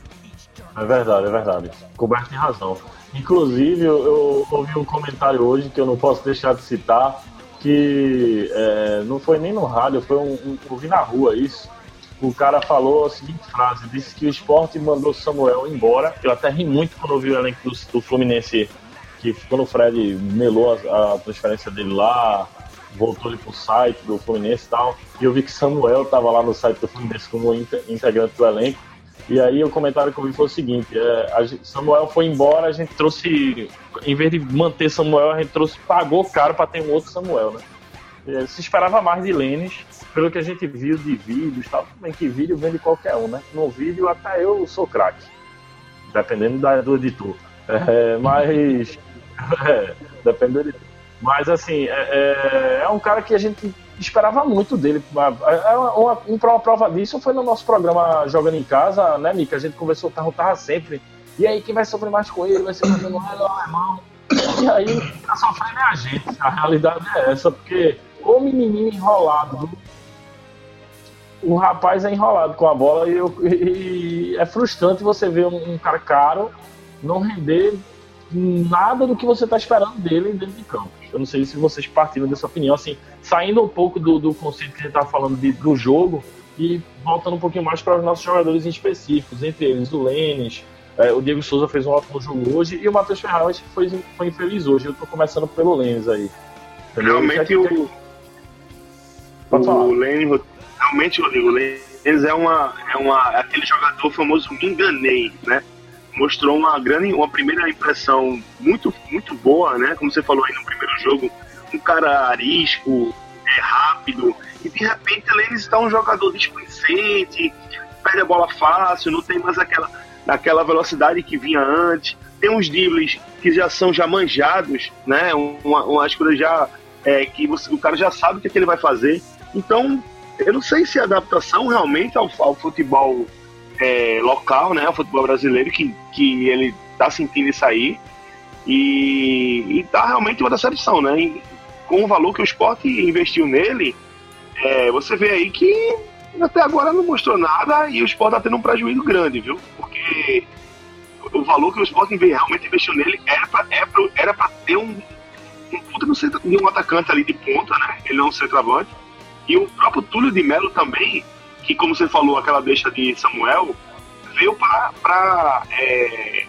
É verdade, é verdade. Coberto tem razão. Inclusive, eu, eu, ouvi um comentário hoje que eu não posso deixar de citar, que é, não foi nem no rádio, foi um, um, ouvi na rua isso, o cara falou a seguinte frase: disse que o esporte mandou Samuel embora. Eu até ri muito quando ouvi o elenco do, do Fluminense, que quando o Fred melou a, a transferência dele lá, voltou ele pro site do Fluminense e tal. E eu vi que Samuel tava lá no site do Fluminense como integrante do elenco. E aí o comentário que eu vi foi o seguinte: é, Samuel foi embora, a gente trouxe, em vez de manter Samuel, a gente trouxe, pagou caro para ter um outro Samuel, né? É, se esperava mais de Lênis, pelo que a gente viu de vídeos, tal, bem que vídeo vende qualquer um, né? No vídeo até eu sou craque, dependendo da, do editor. É, mas. É. Mas assim, é, é, é, um cara que a gente esperava muito dele. É uma, uma, uma prova disso foi no nosso programa Jogando em Casa, né, Mica? A gente conversou, perguntava sempre. E aí, quem vai sofrer mais com ele? Vai ser o Manuel alemão? E aí, tá sofrendo é a gente. A realidade é essa, porque o menininho enrolado. O rapaz é enrolado com a bola e, eu, e é frustrante você ver um, um, cara caro não render nada do que você está esperando dele dentro de campo. Eu não sei se vocês partiram dessa opinião, assim, saindo um pouco do, do conceito que a gente estava falando de, do jogo e voltando um pouquinho mais para os nossos jogadores em específicos, entre eles o Lênis, é, o Diego Souza fez um ótimo jogo hoje e o Matheus Ferraz foi, foi infeliz hoje. Eu estou começando pelo Lênis aí. Realmente o, falar. O Lenny, realmente, Rodrigo, o Lenny é, uma, é, uma, é aquele jogador famoso me enganei, né? Mostrou uma grande, uma primeira impressão muito, muito boa, né? Como você falou aí no primeiro jogo, um cara arisco, é rápido, e de repente Lenny está um jogador displicente, perde a bola fácil, não tem mais aquela, aquela velocidade que vinha antes, tem uns dribles que já são já manjados, né? Uma, umas coisas já é, que você, o cara já sabe o que, é que ele vai fazer. Então, eu não sei se a adaptação realmente ao, ao futebol é, local, né, ao futebol brasileiro, que, que ele está sentindo isso aí. E, e tá realmente uma decepção, né? E, com o valor que o esporte investiu nele, é, você vê aí que até agora não mostrou nada e o esporte está tendo um prejuízo grande, viu? Porque o valor que o esporte realmente investiu nele era para era ter um, um puta de um atacante ali de ponta, né? Ele não é um centroavante e o próprio Túlio de Melo também, que como você falou, aquela deixa de Samuel, veio para é,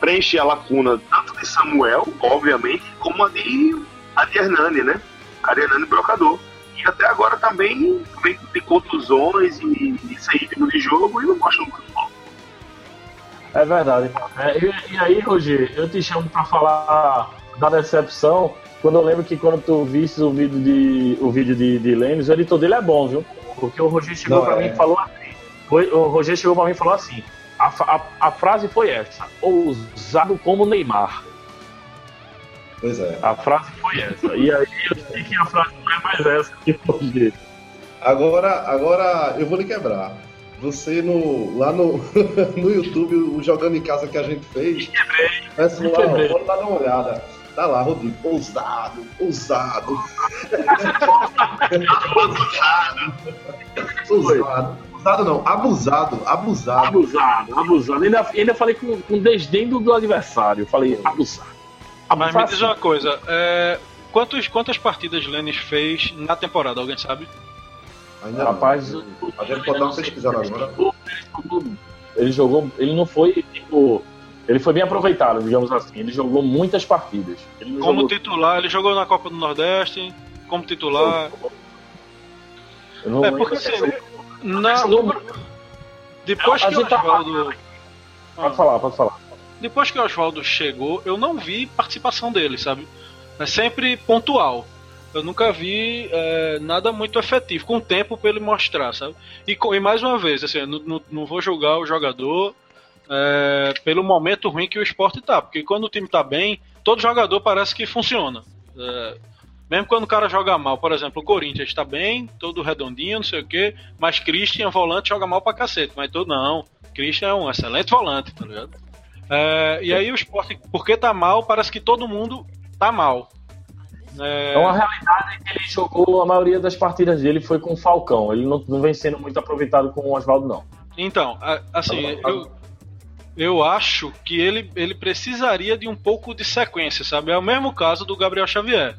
preencher a lacuna tanto de Samuel, obviamente, como a de, a de Hernani, né? A de Hernani Brocador. E até agora também vem de contusões e, e sem ritmo de jogo e não mostra muito futebol. É verdade. É, e, e, aí, Roger, eu te chamo para falar da decepção quando eu lembro que quando tu viste o vídeo de, o vídeo de, de Lênis, o editor dele é bom, viu? Porque o Roger chegou para é. mim e falou assim. O Roger chegou para mim e falou assim. A, a, a, frase foi essa: ousado como Neymar. Pois é. A frase foi essa. E aí eu sei que a frase não é mais essa que Roger. Agora, agora eu vou lhe quebrar. Você no, lá no, no YouTube, o Jogando em Casa que a gente fez. Me quebrei. Pessoal, pode dar uma olhada Tá lá, Rodrigo. Ousado, ousado. ousado. Ousado não, abusado, abusado. Abusado, abusado. Ainda, ainda falei com, com desdém do, do adversário. Falei, abusado. Mas me diz uma coisa, é, quantos, quantas partidas Lennis fez na temporada, alguém sabe? Ainda Rapaz, não. a gente pode dar uma pesquisada agora. Ele jogou. Ele não foi, tipo. Ele foi bem aproveitado, digamos assim. Ele jogou muitas partidas. Como jogou- titular, ele jogou na Copa do Nordeste, como titular. Eu não É, porque assim, na, Não- depois que o tá- Oswaldo. Pode falar, pode falar. Depois que o Oswaldo chegou, eu não vi participação dele, sabe? É sempre pontual. Eu nunca vi é, nada muito efetivo, com tempo pra ele mostrar, sabe? E, e mais uma vez, assim, não, não, não vou julgar o jogador é, pelo momento ruim que o esporte tá, porque quando o time tá bem, todo jogador parece que funciona. É, mesmo quando o cara joga mal, por exemplo, o Corinthians tá bem, todo redondinho, não sei o quê, mas Christian, volante, joga mal pra cacete, mas todo não. Christian é um excelente volante, tá ligado? É, e aí o esporte, porque tá mal, parece que todo mundo tá mal. É, É uma realidade que ele jogou a maioria das partidas dele foi com o Falcão. Ele não, não vem sendo muito aproveitado com o Oswaldo, não. Então, assim, eu, eu acho que ele, ele precisaria de um pouco de sequência, sabe? É o mesmo caso do Gabriel Xavier.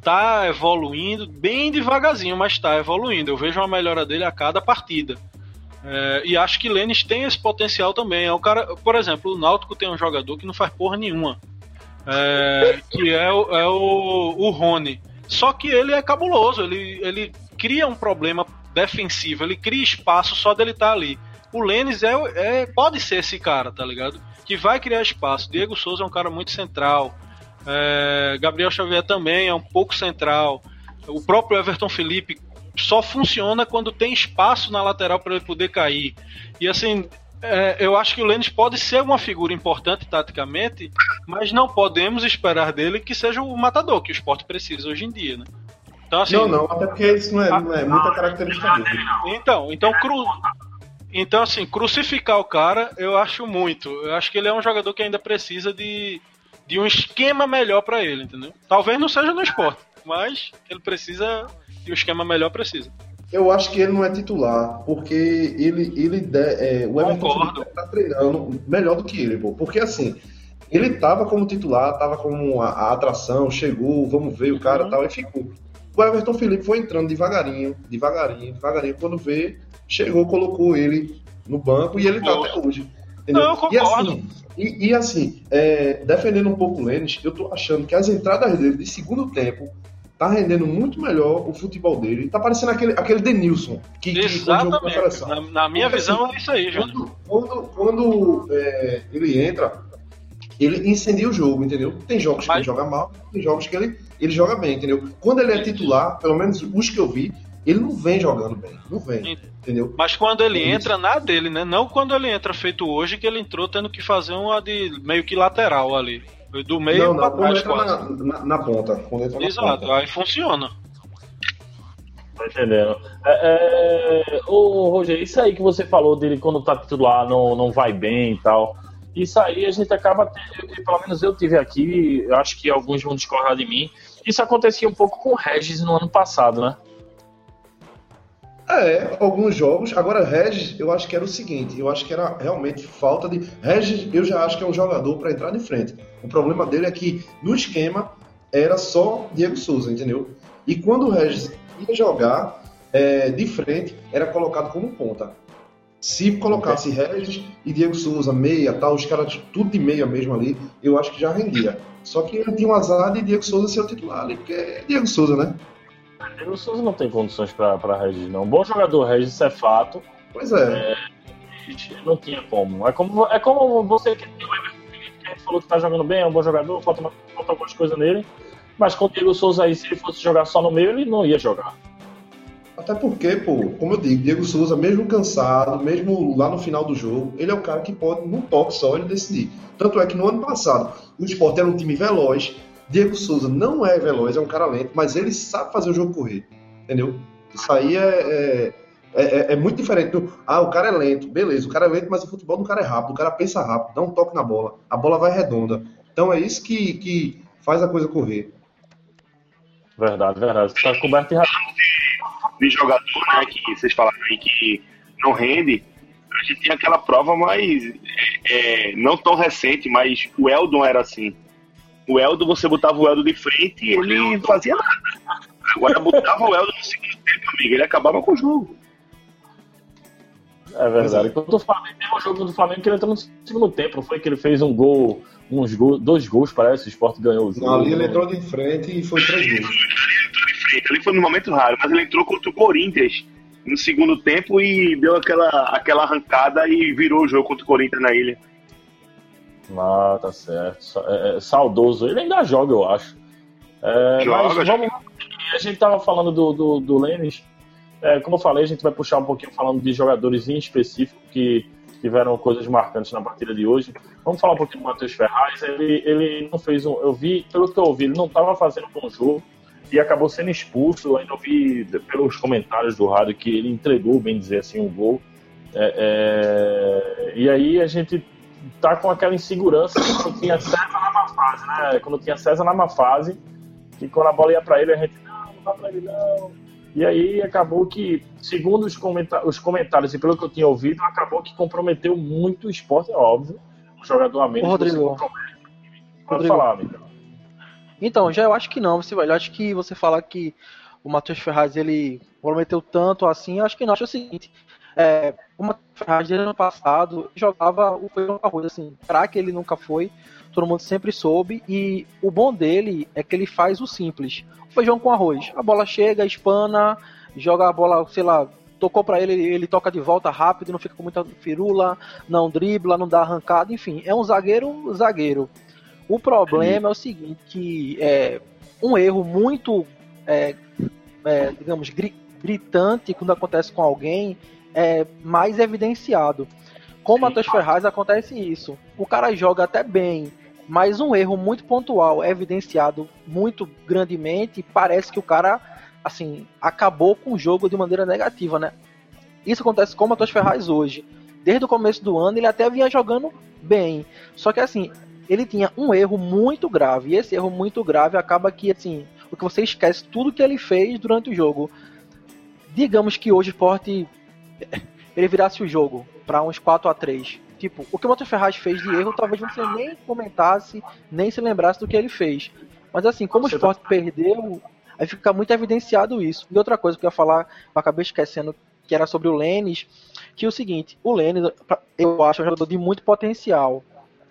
Tá evoluindo bem devagarzinho, mas tá evoluindo. Eu vejo uma melhora dele a cada partida. É, e acho que Lênis tem esse potencial também. É um cara, por exemplo, o Náutico tem um jogador que não faz porra nenhuma. É, que é, o, é o, o Rony. Só que ele é cabuloso, ele, ele cria um problema defensivo, ele cria espaço só dele estar ali. O Lênis é, é, pode ser esse cara, tá ligado? Que vai criar espaço. Diego Souza é um cara muito central. É, Gabriel Xavier também é um pouco central. O próprio Everton Felipe só funciona quando tem espaço na lateral para ele poder cair. E assim, é, eu acho que o Lênis pode ser uma figura importante taticamente, mas não podemos esperar dele que seja o matador que o esporte precisa hoje em dia, né? Então, assim, Não, não, até porque isso não é, não é muita característica dele. então, então, cru... então, assim, crucificar o cara, eu acho muito. Eu acho que ele é um jogador que ainda precisa de, de um esquema melhor pra ele, entendeu? Talvez não seja no esporte, mas ele precisa de um esquema melhor, precisa. Eu acho que ele não é titular, porque ele, ele de- é, o Everton Concordo. Felipe tá treinando melhor do que ele, pô. Porque assim, ele tava como titular, tava como a, a atração, chegou, vamos ver o cara e tal, e ficou. O Everton Felipe foi entrando devagarinho, devagarinho, devagarinho. Quando vê, chegou, colocou ele no banco e ele tá até hoje. Entendeu? Não, eu e concordo. assim, e, e assim é, defendendo um pouco o Lênis, eu tô achando que as entradas dele de segundo tempo tá rendendo muito melhor o futebol dele. Tá parecendo aquele, aquele Denilson que, que Exatamente. seleção. Na, na minha Porque, visão assim, é isso aí, Júnior. Quando, quando, é, ele entra, ele incendia o jogo, entendeu? Tem jogos que Mas- ele joga mal, tem jogos que ele, ele joga bem, entendeu? Quando ele é titular, pelo menos os que eu vi, ele não vem jogando bem, não vem, entendeu? Mas quando ele É entra na dele, né? Não quando ele entra feito hoje, que ele entrou tendo que fazer uma de meio que lateral ali. Do meio não, pra não, quando trás entra quase. na, na, na ponta. Exato, ponta. aí funciona. Tá entendendo? É, é, ô, Roger, isso aí que você falou dele quando tá titular não, não vai bem e tal. Isso aí a gente acaba tendo, pelo menos eu tive aqui, eu acho que alguns vão discordar de mim. Isso acontecia um pouco com o Regis no ano passado, né? É, alguns jogos. Agora, Regis, eu acho que era o seguinte: eu acho que era realmente falta de. Regis, eu já acho que é um jogador para entrar de frente. O problema dele é que no esquema era só Diego Souza, entendeu? E quando o Regis ia jogar é, de frente, era colocado como ponta. Se colocasse Regis e Diego Souza, meia, tal, os caras tudo de meia mesmo ali, eu acho que já rendia. Só que ele tinha um azar de Diego Souza ser o titular ali, porque é Diego Souza, né? O Souza não tem condições pra Regis, não. Bom jogador, Regis, isso é fato. Pois é. Não tinha como. É como, é como você que falou que tá jogando bem, é um bom jogador, falta, uma- falta algumas coisas nele. Mas com o Diego Souza aí, se ele fosse jogar só no meio, ele não ia jogar. Até porque, pô, como eu digo, Diego Souza, mesmo cansado, mesmo lá no final do jogo, ele é o cara que pode, num toque só, ele decidir. Tanto é que no ano passado, o Sport era um time veloz, Diego Souza não é veloz, é um cara lento, mas ele sabe fazer o jogo correr, entendeu? Isso aí é, é, é- é muito diferente do, ah, o cara é lento, beleza, o cara é lento, mas o futebol do cara é rápido, o cara pensa rápido, dá um toque na bola, a bola vai redonda. Então é isso que, que faz a coisa correr. Verdade, verdade. Tá coberto de razão. De jogador, né, que vocês falaram aí que não rende, a gente tinha aquela prova mais, é, é, não tão recente, mas o Eldon era assim. O Eldon, você botava o Eldon de frente e ele não fazia nada. Agora botava o Eldon no segundo tempo, amigo, ele acabava com o jogo. É verdade. Quando o Flamengo tem um jogo do Flamengo que ele entrou no segundo tempo, não foi que ele fez um gol, uns gols, dois gols, parece, o Sport ganhou o jogo. Ali ele entrou de frente e foi três gols. Ali foi num momento raro, mas ele entrou contra o Corinthians no segundo tempo e deu aquela, aquela arrancada e virou o jogo contra o Corinthians na ilha. Ah, tá certo. É, é, saudoso. Ele ainda joga, eu acho. É, Joga, mas vamos. A gente tava falando do, do, do Lênis. É, como eu falei, a gente vai puxar um pouquinho falando de jogadores em específico que tiveram coisas marcantes na partida de hoje. Vamos falar um pouquinho do Matheus Ferraz. Ele, ele não fez um. Eu vi, pelo que eu ouvi, ele não estava fazendo um bom jogo e acabou sendo expulso. Eu ainda ouvi pelos comentários do rádio que ele entregou, bem dizer assim, um gol. É, é, e aí a gente tá com aquela insegurança quando tinha César na má fase, né? Quando tinha César na má fase, que quando a bola ia para ele, a gente, não, não dá para ele não. E aí acabou que, segundo os, comenta os comentários e pelo que eu tinha ouvido, acabou que comprometeu muito o esporte, é óbvio. Um jogador a menos. Rodrigo. Pode Rodrigo. falar, amigo. Então, já eu acho que não, você. Eu acho que você falar que o Matheus Ferraz ele prometeu tanto assim, eu acho que não. Acho o seguinte, é, o Matheus Ferraz desde ano passado jogava o feijão com arroz, assim, craque ele nunca foi, todo mundo sempre soube, e o bom dele é que ele faz o simples, o feijão com arroz. A bola chega, espana, joga a bola, sei lá, tocou ele, ele, ele toca de volta rápido, não fica com muita firula, não dribla, não dá arrancada, enfim, é um zagueiro, zagueiro. O problema é o seguinte, que é um erro muito, é, é, digamos, gri- gritante quando acontece com alguém, é mais evidenciado. Com o Matheus Ferraz acontece isso. O cara joga até bem, mas um erro muito pontual é evidenciado muito grandemente e parece que o cara, assim, acabou com o jogo de maneira negativa, né? Isso acontece com o Matheus Ferraz hoje. Desde o começo do ano ele até vinha jogando bem. Só que assim, ele tinha um erro muito grave. E esse erro muito grave acaba que, assim, o que você esquece tudo que ele fez durante o jogo. Digamos que hoje o Sport ele virasse o jogo para uns 4 a 3 Tipo, o que o Matheus Ferraz fez de erro, talvez você nem comentasse, nem se lembrasse do que ele fez. Mas assim, como Você o Sport perdeu, aí fica muito evidenciado isso. E outra coisa que eu ia falar, eu acabei esquecendo, que era sobre o Lênis, que é o seguinte, o Lênis, eu acho um jogador de muito potencial.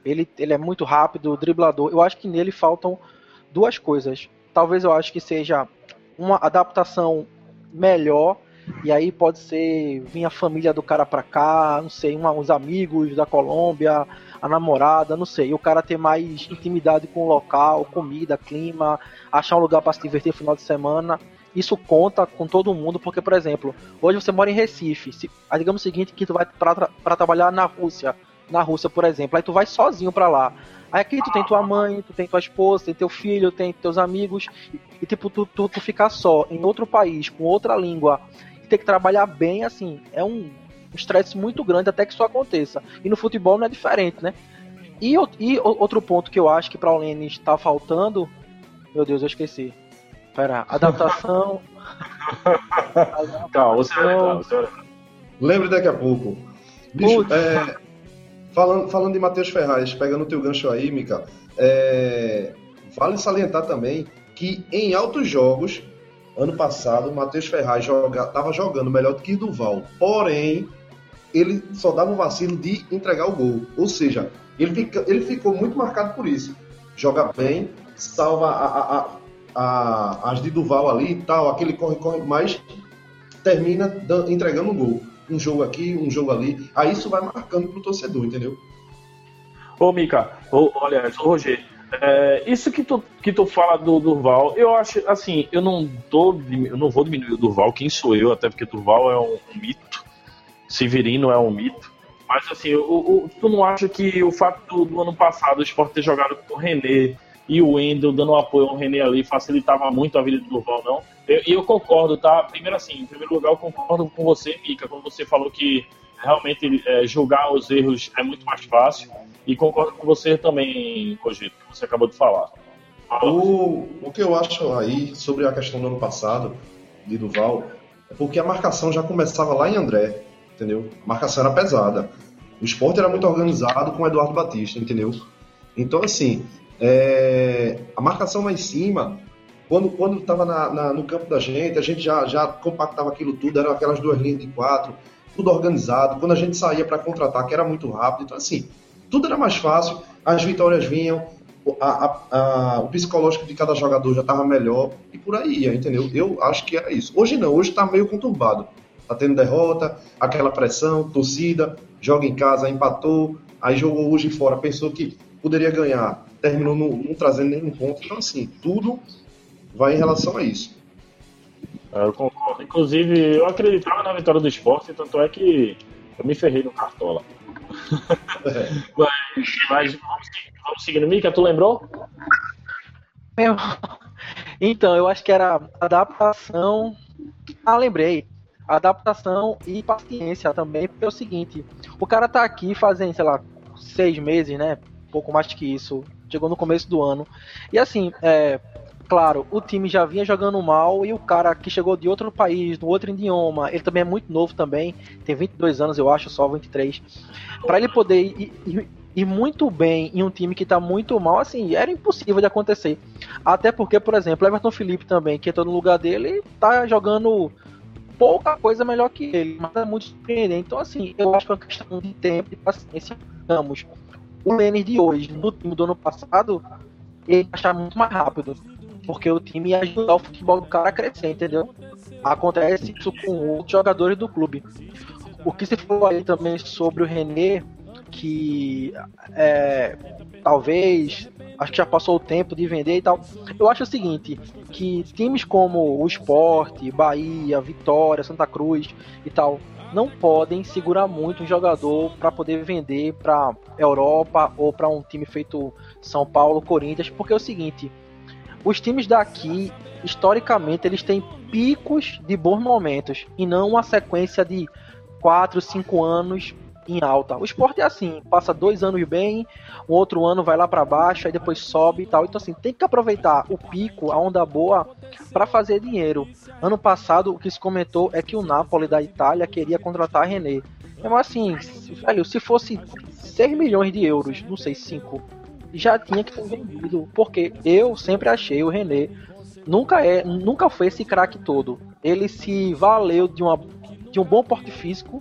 Ele, ele é muito rápido, driblador. Eu acho que nele faltam duas coisas. Talvez eu acho que seja uma adaptação melhor. E aí pode ser vir a família do cara pra cá, não sei, uma, uns amigos da Colômbia, a namorada, não sei. E o cara ter mais intimidade com o local, comida, clima, achar um lugar para se divertir no final de semana. Isso conta com todo mundo, porque, por exemplo, hoje você mora em Recife. Se, digamos o seguinte, que tu vai pra trabalhar na Rússia na Rússia, por exemplo. Aí tu vai sozinho pra lá. Aí aqui tu tem tua mãe, tu tem tua esposa, tem teu filho, tem teus amigos. E, tipo, tu, tu, tu ficar só em outro país, com outra língua, e ter que trabalhar bem, assim, é um um estresse muito grande até que isso aconteça. E no futebol não é diferente, né? E, e outro ponto que eu acho que pra o Lênin está faltando. Meu Deus, eu esqueci. Pera, adaptação. Calma, você vai lembrar, você vai lembrar. Lembre daqui a pouco. Bicho, Putz. é, falando, falando de Matheus Ferraz, pegando o teu gancho aí, Mica, é, vale salientar também que em altos jogos, ano passado, o Matheus Ferraz joga, tava jogando melhor do que Duval. Porém, ele só dava o vacilo de entregar o gol. Ou seja, ele, fica- ele ficou muito marcado por isso. Joga bem, salva a- a- a- as de Duval ali e tal, aquele corre-corre, mas termina entregando um gol. Um jogo aqui, um jogo ali. Aí isso vai marcando pro torcedor, entendeu? Ô, Mica, ô, olha, Roger, é, isso que tu, que tu fala do Durval, eu acho, assim, eu não tô, eu não vou diminuir o Durval, quem sou eu, até porque Durval é um, um mito, Severino é um mito, mas assim, o, o- tu não acha que o fato do, do ano passado o Sport ter jogado com o René e o Wendel dando apoio ao René ali facilitava muito a vida do Durval, não? Eu- E eu, concordo, tá? Primeiro assim, em primeiro lugar eu concordo com você, Mica, quando você falou que realmente é, julgar os erros é muito mais fácil. E concordo com você também, Cogito, que você acabou de falar. O, o que eu acho aí sobre a questão do ano passado, de Duval, é porque a marcação já começava lá em André, entendeu? A marcação era pesada. O esporte era muito organizado com o Eduardo Batista, entendeu? Então, assim, é, a marcação lá em cima, quando quando estava no campo da gente, a gente já, já compactava aquilo tudo, eram aquelas duas linhas de quatro, tudo organizado. Quando a gente saía para contra-ataque, era muito rápido. Então, assim, tudo era mais fácil, as vitórias vinham, a, a, a, o psicológico de cada jogador já estava melhor e por aí entendeu? Eu acho que era isso. Hoje não, hoje está meio conturbado. Tá tendo derrota, aquela pressão, torcida, joga em casa, empatou, aí jogou hoje fora, pensou que poderia ganhar, terminou não, não trazendo nenhum ponto. Então, assim, tudo vai em relação a isso. É, eu concordo. Inclusive, eu acreditava na vitória do esporte, tanto é que eu me ferrei no Cartola. É. mas, mas vamos, vamos seguindo. Mica, tu lembrou? Meu... Então, eu acho que era adaptação. Ah, lembrei. Adaptação e paciência também, porque é o seguinte: o cara tá aqui fazendo, sei lá, seis meses, né? Pouco mais que isso. Chegou no começo do ano. E assim, é, claro, o time já vinha jogando mal e o cara que chegou de outro país, no outro idioma, ele também é muito novo também, tem 22 anos, eu acho, só 23. Para ele poder ir, ir, ir, muito bem em um time que tá muito mal, assim, era impossível de acontecer. Até porque, por exemplo, Everton Felipe também, que entrou no lugar dele, tá jogando pouca coisa melhor que ele, mas é muito surpreendente. Então, assim, eu acho que é uma questão de tempo e paciência. Vamos, o Lênis de hoje, no time do ano passado, ele achar muito mais rápido porque o time ia ajudar o futebol do cara a crescer, entendeu? Acontece isso com outros jogadores do clube. O que se falou aí também sobre o René, que é, talvez acho que já passou o tempo de vender e tal. Eu acho o seguinte, que times como o Esporte, Bahia, Vitória, Santa Cruz e tal, não podem segurar muito um jogador para poder vender para Europa ou para um time feito São Paulo, Corinthians, porque é o seguinte, os times daqui, historicamente, eles têm picos de bons momentos e não uma sequência de 4, 5 anos em alta. O esporte é assim, passa dois anos bem, o outro ano vai lá para baixo, aí depois sobe e tal. Então assim, tem que aproveitar o pico, a onda boa, para fazer dinheiro. Ano passado, o que se comentou é que o Napoli da Itália queria contratar René. Mas assim, velho, se fosse 6 milhões de euros, não sei, 5 já tinha que ser vendido, porque eu sempre achei o René nunca é, nunca foi esse craque todo. Ele se valeu de uma de um bom porte físico,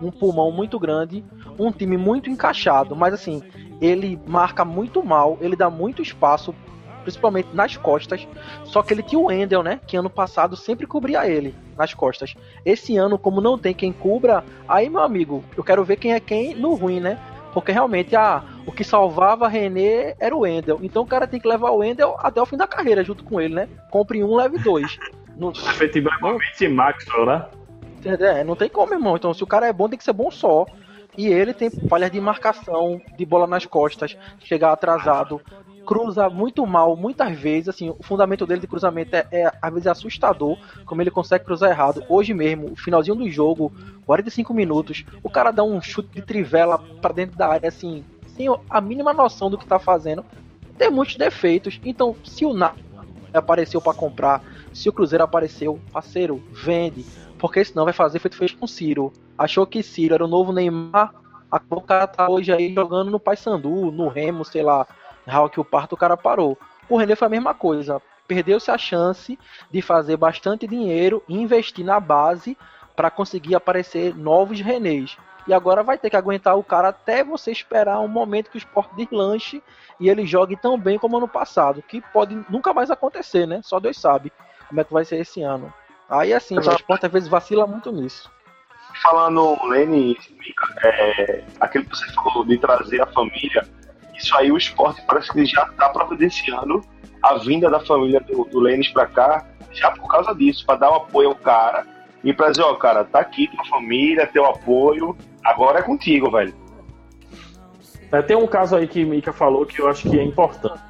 um pulmão muito grande, um time muito encaixado, mas assim, ele marca muito mal, ele dá muito espaço, principalmente nas costas. Só que ele tinha o Endel, né? Que ano passado sempre cobria ele nas costas. Esse ano, como não tem quem cubra, aí meu amigo, eu quero ver quem é quem no ruim, né? Porque realmente ah, o que salvava René era o Wendel. Então o cara tem que levar o Wendel até o fim da carreira junto com ele, né? Compre um, leve dois. Não, Efetivamente Maxwell, né? É, não tem como, irmão. Então, se o cara é bom, tem que ser bom só. E ele tem falhas de marcação, de bola nas costas, chegar atrasado, cruza muito mal, muitas vezes, assim, o fundamento dele de cruzamento é, é às vezes assustador, como ele consegue cruzar errado. Hoje mesmo, finalzinho do jogo, 45 minutos, o cara dá um chute de trivela para dentro da área, assim, sem a mínima noção do que tá fazendo. Tem muitos defeitos, então se o Na apareceu para comprar, se o Cruzeiro apareceu, parceiro, vende, porque senão vai fazer feito fez com Ciro. Achou que Ciro era o novo Neymar, o cara tá hoje aí jogando no Paysandu, no Remo, sei lá, que o Parto, o cara parou. O René foi a mesma coisa. Perdeu-se a chance de fazer bastante dinheiro e investir na base para conseguir aparecer novos Renês. E agora vai ter que aguentar o cara até você esperar um momento que o esporte deslanche e ele jogue tão bem como ano passado, que pode nunca mais acontecer, né? Só Deus sabe como é que vai ser esse ano. Aí assim, o esporte às vezes vacila muito nisso. Falando, Lene, é, aquilo que você falou de trazer a família, isso aí o esporte parece que já está providenciando a vinda da família do, do Lênis para cá, já por causa disso, para dar um apoio ao cara e para dizer, ó, cara, tá aqui tua família, teu apoio, agora é contigo, velho. É, tem um caso aí que Mika falou que eu acho que é importante,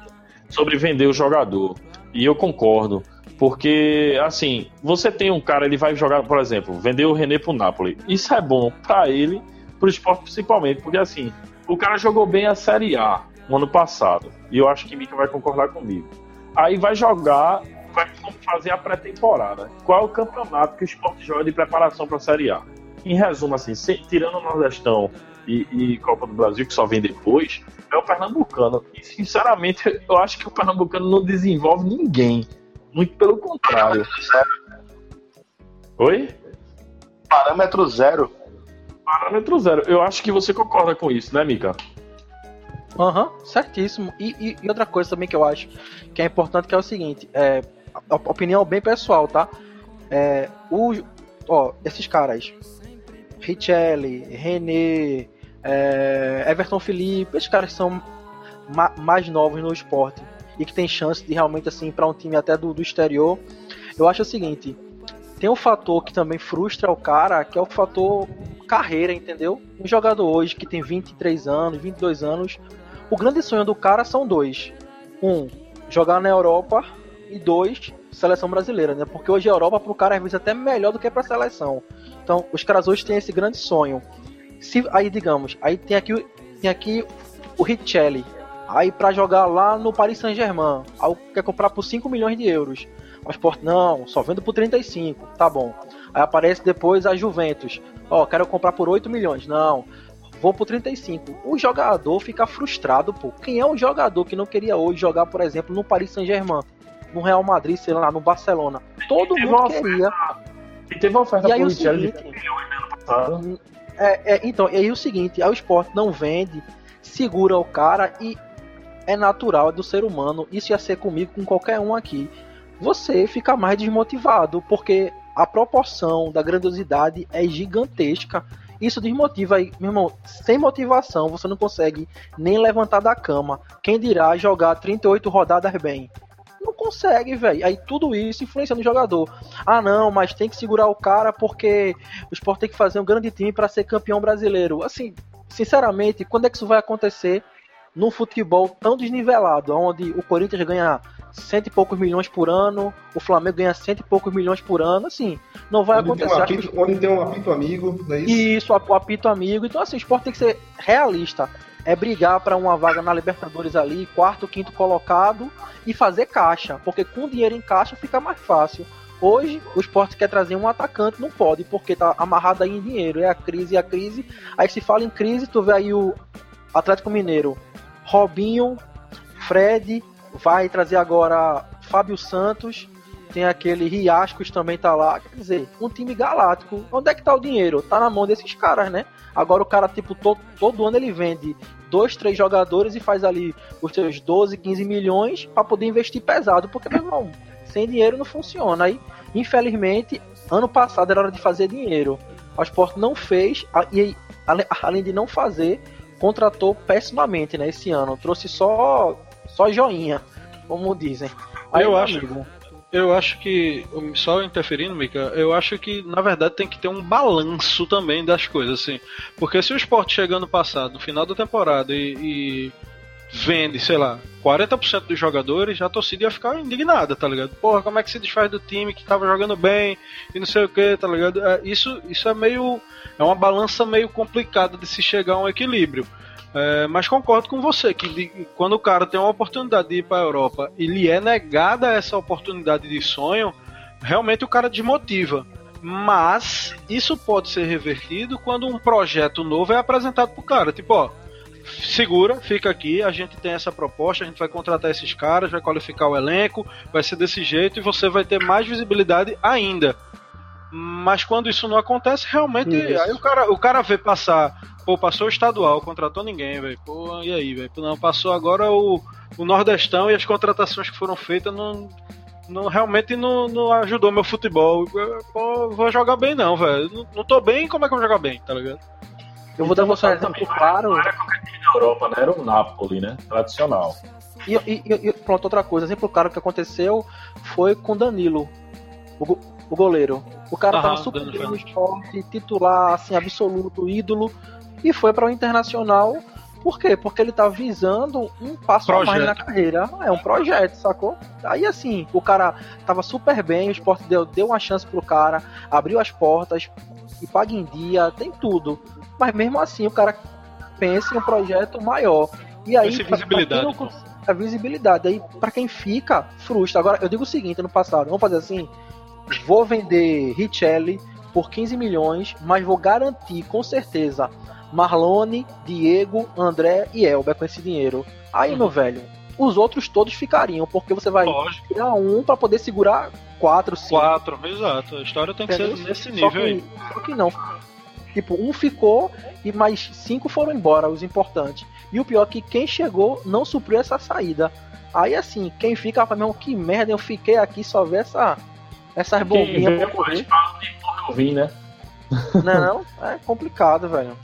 sobre vender o jogador. E eu concordo. Porque, assim, você tem um cara, ele vai jogar, por exemplo, vender o René pro Napoli. Isso é bom para ele, pro esporte principalmente, porque assim, o cara jogou bem a Série A no ano passado. E eu acho que Mika vai concordar comigo. Aí vai jogar, vai fazer a pré-temporada. Qual é o campeonato que o esporte joga de preparação para a Série A? Em resumo, assim, tirando o Nordestão e, e, Copa do Brasil, que só vem depois, é o Pernambucano. E, sinceramente, eu acho que o Pernambucano não desenvolve ninguém. Muito pelo contrário. Oi? Parâmetro zero. Parâmetro zero. Eu acho que você concorda com isso, né, Mika? Aham, uhum, certíssimo. E, e, e, outra coisa também que eu acho que é importante que é o seguinte, é, opinião bem pessoal, tá? É, o, ó, esses caras, Richelli, René, é, Everton Felipe, esses caras são ma mais novos no esporte e que tem chance de realmente assim para um time até do, do exterior. Eu acho o seguinte, tem um fator que também frustra o cara, que é o fator carreira, entendeu? Um jogador hoje que tem 23 anos, 22 anos, o grande sonho do cara são dois. Um, jogar na Europa e dois, seleção brasileira, né? Porque hoje a Europa pro cara às vezes até melhor do que pra seleção. Então, os caras hoje têm esse grande sonho. Se aí digamos, aí tem aqui tem aqui o Richelli. Aí para jogar lá no Paris Saint-Germain, aí quer comprar por 5 milhões de euros. Mas por não, só vendo por 35, tá bom. Aí aparece depois a Juventus. Ó, oh, quero comprar por 8 milhões. Não, vou por 35. O jogador fica frustrado, pô. Quem é um jogador que não queria hoje jogar, por exemplo, no Paris Saint-Germain, no Real Madrid, sei lá, no Barcelona? Todo mundo queria. E teve uma oferta e aí, o seguinte, é, é, então, e aí o seguinte, aí o esporte não vende, segura o cara e é natural, é do ser humano. Isso ia ser comigo, com qualquer um aqui. Você fica mais desmotivado, porque a proporção da grandiosidade é gigantesca. Isso desmotiva aí, meu irmão. Sem motivação, você não consegue nem levantar da cama. Quem dirá jogar 38 rodadas bem? Não consegue, velho. Aí tudo isso influencia no jogador. Ah, não, mas tem que segurar o cara porque o Sport tem que fazer um grande time para ser campeão brasileiro. Assim, sinceramente, quando é que isso vai acontecer num futebol tão desnivelado, onde o Corinthians ganha cento e poucos milhões por ano, o Flamengo ganha cento e poucos milhões por ano, assim, não vai onde acontecer. Tem um apito, onde tem um apito amigo, não é isso? Isso, o apito amigo. Então, assim, o esporte tem que ser realista. É brigar para uma vaga na Libertadores ali, quarto, quinto colocado, e fazer caixa. Porque com dinheiro em caixa fica mais fácil. Hoje, o esporte quer trazer um atacante, não pode, porque tá amarrado aí em dinheiro. É a crise, é a crise. Aí se fala em crise, tu vê aí o Atlético Mineiro, Robinho, Fred, vai trazer agora Fábio Santos, tem aquele Riascos também tá lá. Quer dizer, um time galáctico. Onde é que tá o dinheiro? Tá na mão desses caras, né? Agora o cara, tipo, todo, todo ano ele vende dois, três jogadores e faz ali os seus 12, 15 milhões para poder investir pesado. Porque, meu irmão, sem dinheiro não funciona. Aí, infelizmente, ano passado era hora de fazer dinheiro. O Sport não fez, e além de não fazer, contratou pessimamente, né, esse ano. Trouxe só só joinha, como dizem. Aí, eu acho. Amigo, eu acho que, só interferindo, Mika, eu acho que na verdade tem que ter um balanço também das coisas, assim. Porque se o esporte chega no passado, no final da temporada, e, e vende, sei lá, 40% dos jogadores, a torcida ia ficar indignada, tá ligado? Porra, como é que se desfaz do time que tava jogando bem e não sei o que, tá ligado? É, isso, isso é meio. É uma balança meio complicada de se chegar a um equilíbrio. É, mas concordo com você que de, quando o cara tem uma oportunidade de ir para a Europa e lhe é negada essa oportunidade de sonho, realmente o cara desmotiva. Mas isso pode ser revertido quando um projeto novo é apresentado pro cara. Tipo, ó, segura, fica aqui, a gente tem essa proposta, a gente vai contratar esses caras, vai qualificar o elenco, vai ser desse jeito e você vai ter mais visibilidade ainda. Mas quando isso não acontece, realmente, isso. aí o cara, o cara vê passar Pô, passou o estadual, contratou ninguém, velho. Pô, e aí, velho? Não, passou agora o, o Nordestão e as contratações que foram feitas não, não realmente não, não ajudou meu futebol. Pô, vou jogar bem não, velho. Não, não tô bem, como é que eu vou jogar bem, tá ligado? Eu vou dar você um exemplo claro. Não era qualquer time na Europa, né? Era o Napoli, né? Tradicional. E, e, e, pronto, outra coisa, exemplo claro que aconteceu foi com Danilo, o, o goleiro. O cara Aham, tava super bem no esporte, titular, assim, absoluto, ídolo e foi para o Internacional. Por quê? Porque ele tá visando um passo projeto. a mais na carreira. É um projeto, sacou? Aí assim, o cara tava super bem, o esporte deu, deu uma chance pro cara, abriu as portas, e paga em dia, tem tudo. Mas mesmo assim, o cara pensa em um projeto maior. E aí, visibilidade. Pra, a visibilidade. Aí, para quem fica, frustra. Agora, eu digo o seguinte: no passado, vamos fazer assim: vou vender Richelli por 15 milhões, mas vou garantir com certeza Marlone, Diego, André e Elber com esse dinheiro. Aí, meu velho, os outros todos ficariam, porque você vai Lógico. tirar um para poder segurar quatro, cinco. Quatro, exato. A história tem que ser Entendeu? nesse Só nível que, aí. Só que não. Tipo, um ficou e mais cinco foram embora, os importantes. E o pior é que quem chegou não supriu essa saída. Aí assim, quem fica fala, meu, que merda, eu fiquei aqui só ver essa, essas Quem bombinhas fala porque eu vim, né? Não, é complicado, velho.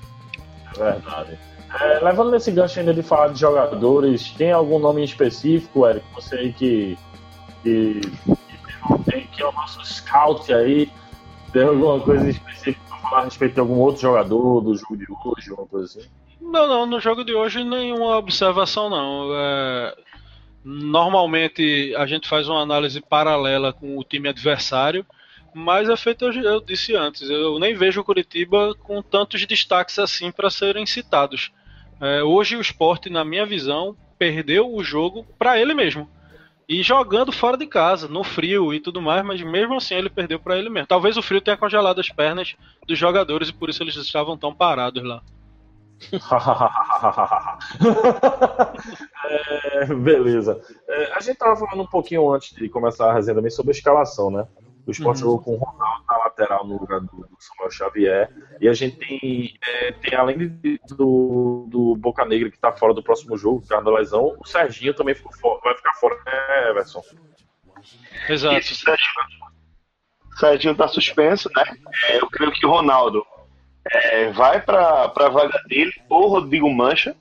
Verdade. É, levando nesse gancho ainda de falar de jogadores, tem algum nome específico, Eric? Você aí que, que, que, tem, que é o nosso scout aí, tem alguma coisa específica falar a respeito de algum outro jogador do jogo de hoje, alguma coisa assim? Não, não, no jogo de hoje nenhuma observação não. É, normalmente a gente faz uma análise paralela com o time adversário, mas é feito, eu, disse antes, eu nem vejo o Curitiba com tantos destaques assim para serem citados. É, hoje o esporte, na minha visão, perdeu o jogo para ele mesmo. E jogando fora de casa, no frio e tudo mais, mas mesmo assim ele perdeu para ele mesmo. Talvez o frio tenha congelado as pernas dos jogadores e por isso eles estavam tão parados lá. É, beleza. É, a gente tava falando um pouquinho antes de começar a resenha também sobre a escalação, né? O Sport Uhum. jogou com o Ronaldo na lateral no lugar do, do Samuel Xavier. E a gente tem, é, tem além de- do, do Boca Negra, que tá fora do próximo jogo, que é da lesão, o Serginho também ficou fora- vai ficar fora, né, Everson? Exato. Isso, Serginho. Serginho tá suspenso, né? É, eu creio que o Ronaldo é, vai para a vaga dele, ou Rodrigo Mancha,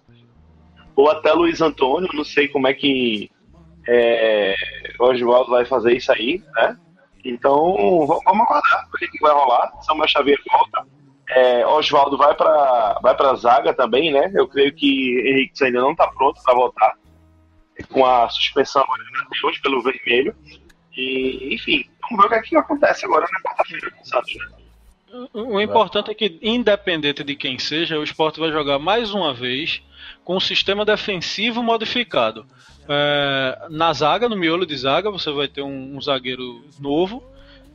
ou até Luiz Antônio. Não sei como é que é, o Oswaldo vai fazer isso aí, né? Então, vamos aguardar o que vai rolar. Samuel Xavier volta. É, Oswaldo vai para vai a zaga também, né? Eu creio que Henrique ainda não está pronto para voltar com a suspensão de hoje pelo vermelho. E, enfim, vamos ver o que, é que acontece agora na quarta-feira com o Santos, né? O importante é que, independente de quem seja, o esporte vai jogar mais uma vez com um sistema defensivo modificado. É, na zaga, no miolo de zaga, você vai ter um, um zagueiro novo.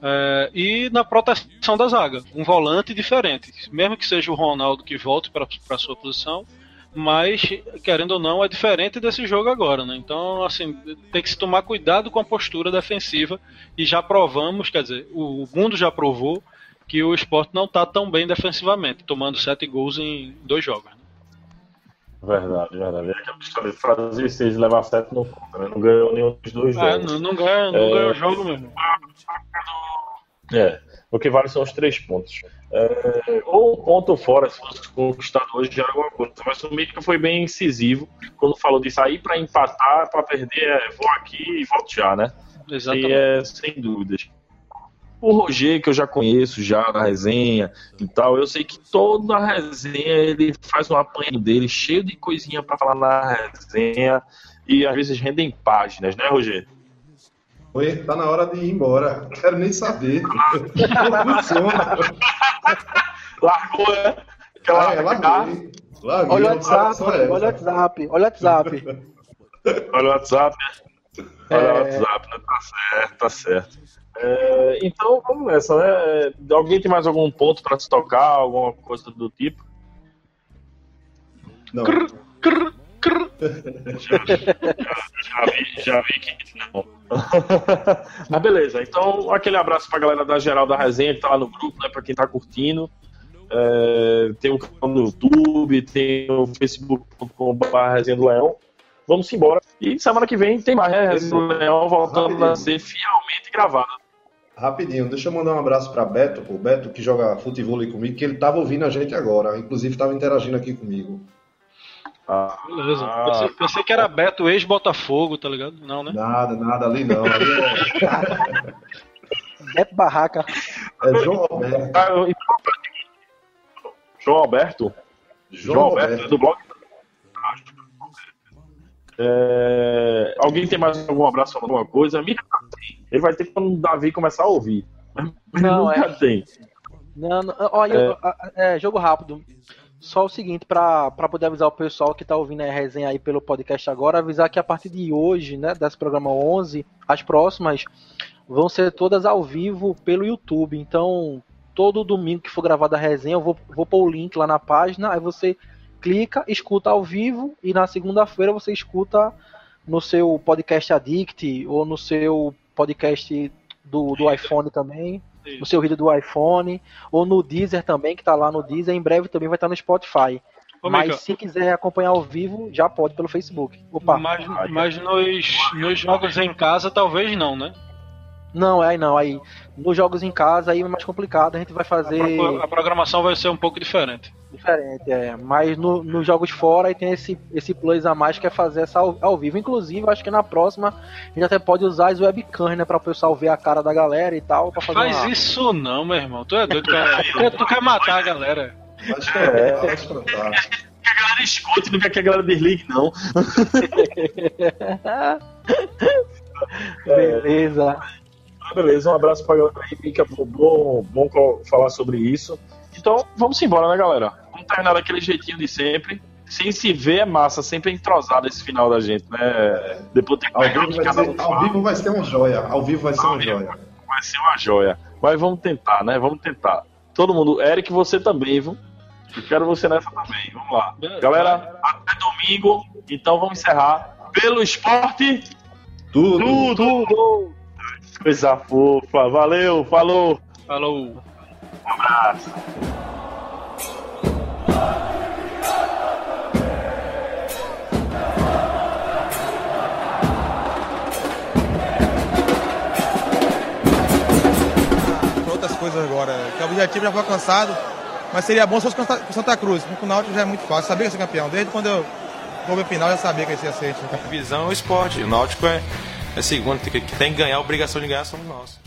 é, e na proteção da zaga, um volante diferente. Mesmo que seja o Ronaldo que volte para a sua posição, mas, querendo ou não, é diferente desse jogo agora, né? Então, assim, tem que se tomar cuidado com a postura defensiva. E já provamos, quer dizer, o mundo já provou que o esporte não está tão bem defensivamente, tomando sete gols em dois jogos. né? Verdade, verdade. É aquela história de fazer seis e levar sete não conta, né? Não ganhou nenhum dos dois Ah, jogos. não, não ganha, não É. ganha o jogo mesmo. É, o que vale são os três pontos. É, ou um ponto fora, se fosse conquistado hoje, já era alguma coisa. Mas o Mítica foi bem incisivo quando falou de sair para empatar, para perder, é, vou aqui e volto já, né? Exatamente. E é sem dúvidas. O Roger, que eu já conheço já na resenha e tal, eu sei que toda a resenha ele faz um apanho dele cheio de coisinha para falar na resenha e às vezes rendem páginas, né, Roger? Oi, tá na hora de ir embora. Não quero nem saber. Funciona. Largou, né? Aquela é, larguei. Larguei, Olha o WhatsApp, olha o WhatsApp, olha o WhatsApp. Olha o WhatsApp, né? Olha o WhatsApp, né? Tá certo, tá certo. É, então vamos nessa, né? Alguém tem mais algum ponto para se tocar, alguma coisa do tipo? Não. Crr, crr. Já vi, já vi que não. Mas beleza, então aquele abraço pra galera da geral da resenha que tá lá no grupo, né? Pra quem tá curtindo. É, tem o canal no YouTube, tem o facebook.com.br Resenha do Leão. Vamos embora. E semana que vem tem mais, né? Resenha do Leão voltando a ser fielmente gravada. Rapidinho, deixa eu mandar um abraço para Beto, o Beto que joga futebol aí comigo, que ele tava ouvindo a gente agora, inclusive tava interagindo aqui comigo. Ah, Beleza. Ah. Pensei, pensei que era Beto ex-Botafogo, tá ligado? Não, né? Nada, nada ali não. Ali Beto Barraca. é, é João Alberto. Ah, João Alberto? João Alberto, é do blog. É, alguém tem mais algum abraço alguma coisa? Ele vai ter quando o Davi começar a ouvir. Mas Não, nunca é. tem. Não, não, olha, eu- a- é, jogo rápido. só o seguinte, para poder avisar o pessoal que está ouvindo a resenha aí pelo podcast agora, avisar que a partir de hoje, né, desse programa 11, as próximas vão ser todas ao vivo pelo YouTube. Então, todo domingo que for gravada a resenha, eu vou, vou pôr o link lá na página, aí você clica, escuta ao vivo e na segunda-feira você escuta no seu podcast Addict ou no seu podcast do, do iPhone também. No seu vídeo do iPhone, ou no Deezer também, que está lá no Deezer, em breve também vai estar no Spotify. Ô, mas Mica. se quiser acompanhar ao vivo, já pode pelo Facebook. Opa. Mas, mas nos, nos jogos em casa, talvez não, né? Não, aí não. Aí nos jogos em casa aí é mais complicado. A gente vai fazer. A, programação vai ser um pouco diferente. Diferente, é. Mas no, nos jogos fora aí tem esse, esse plus a mais que é fazer essa ao, ao, vivo. Inclusive, acho que na próxima a gente até pode usar as webcams, né? Pra o pessoal ver a cara da galera e tal. Pra fazer Faz uma... isso não, meu irmão. Tu é doido, cara. tu quer matar a galera. Acho que é, acho que tá. Que a galera escute, não quer que a galera desligue, não. Beleza. Beleza, um abraço pra galera aí, Mica. Bom, bom falar sobre isso. Então, vamos embora, né, galera? Vamos terminar daquele jeitinho de sempre. Sem se ver é massa, sempre é entrosado esse final da gente, né? Depois tem que ao vivo, vai ser, ao vivo vai ser uma joia. Ao vivo vai ser ao uma joia. Vai ser uma joia. Mas vamos tentar, né? Vamos tentar. Todo mundo. Eric, você também, viu? Eu quero você nessa também. Vamos lá. Galera, até domingo. Então vamos encerrar. Pelo esporte. Tudo. Tudo. tudo. Coisa fofa. Valeu, falou. Falou. Um abraço. outras coisas agora, que o objetivo já foi alcançado, mas seria bom se fosse com Santa Cruz, com o Náutico já é muito fácil, sabia que ia ser campeão, desde quando eu vou ver final já sabia que ia ser aceito. A visão é o esporte, o Náutico é é segundo, que tem que ganhar, a obrigação de ganhar somos nós.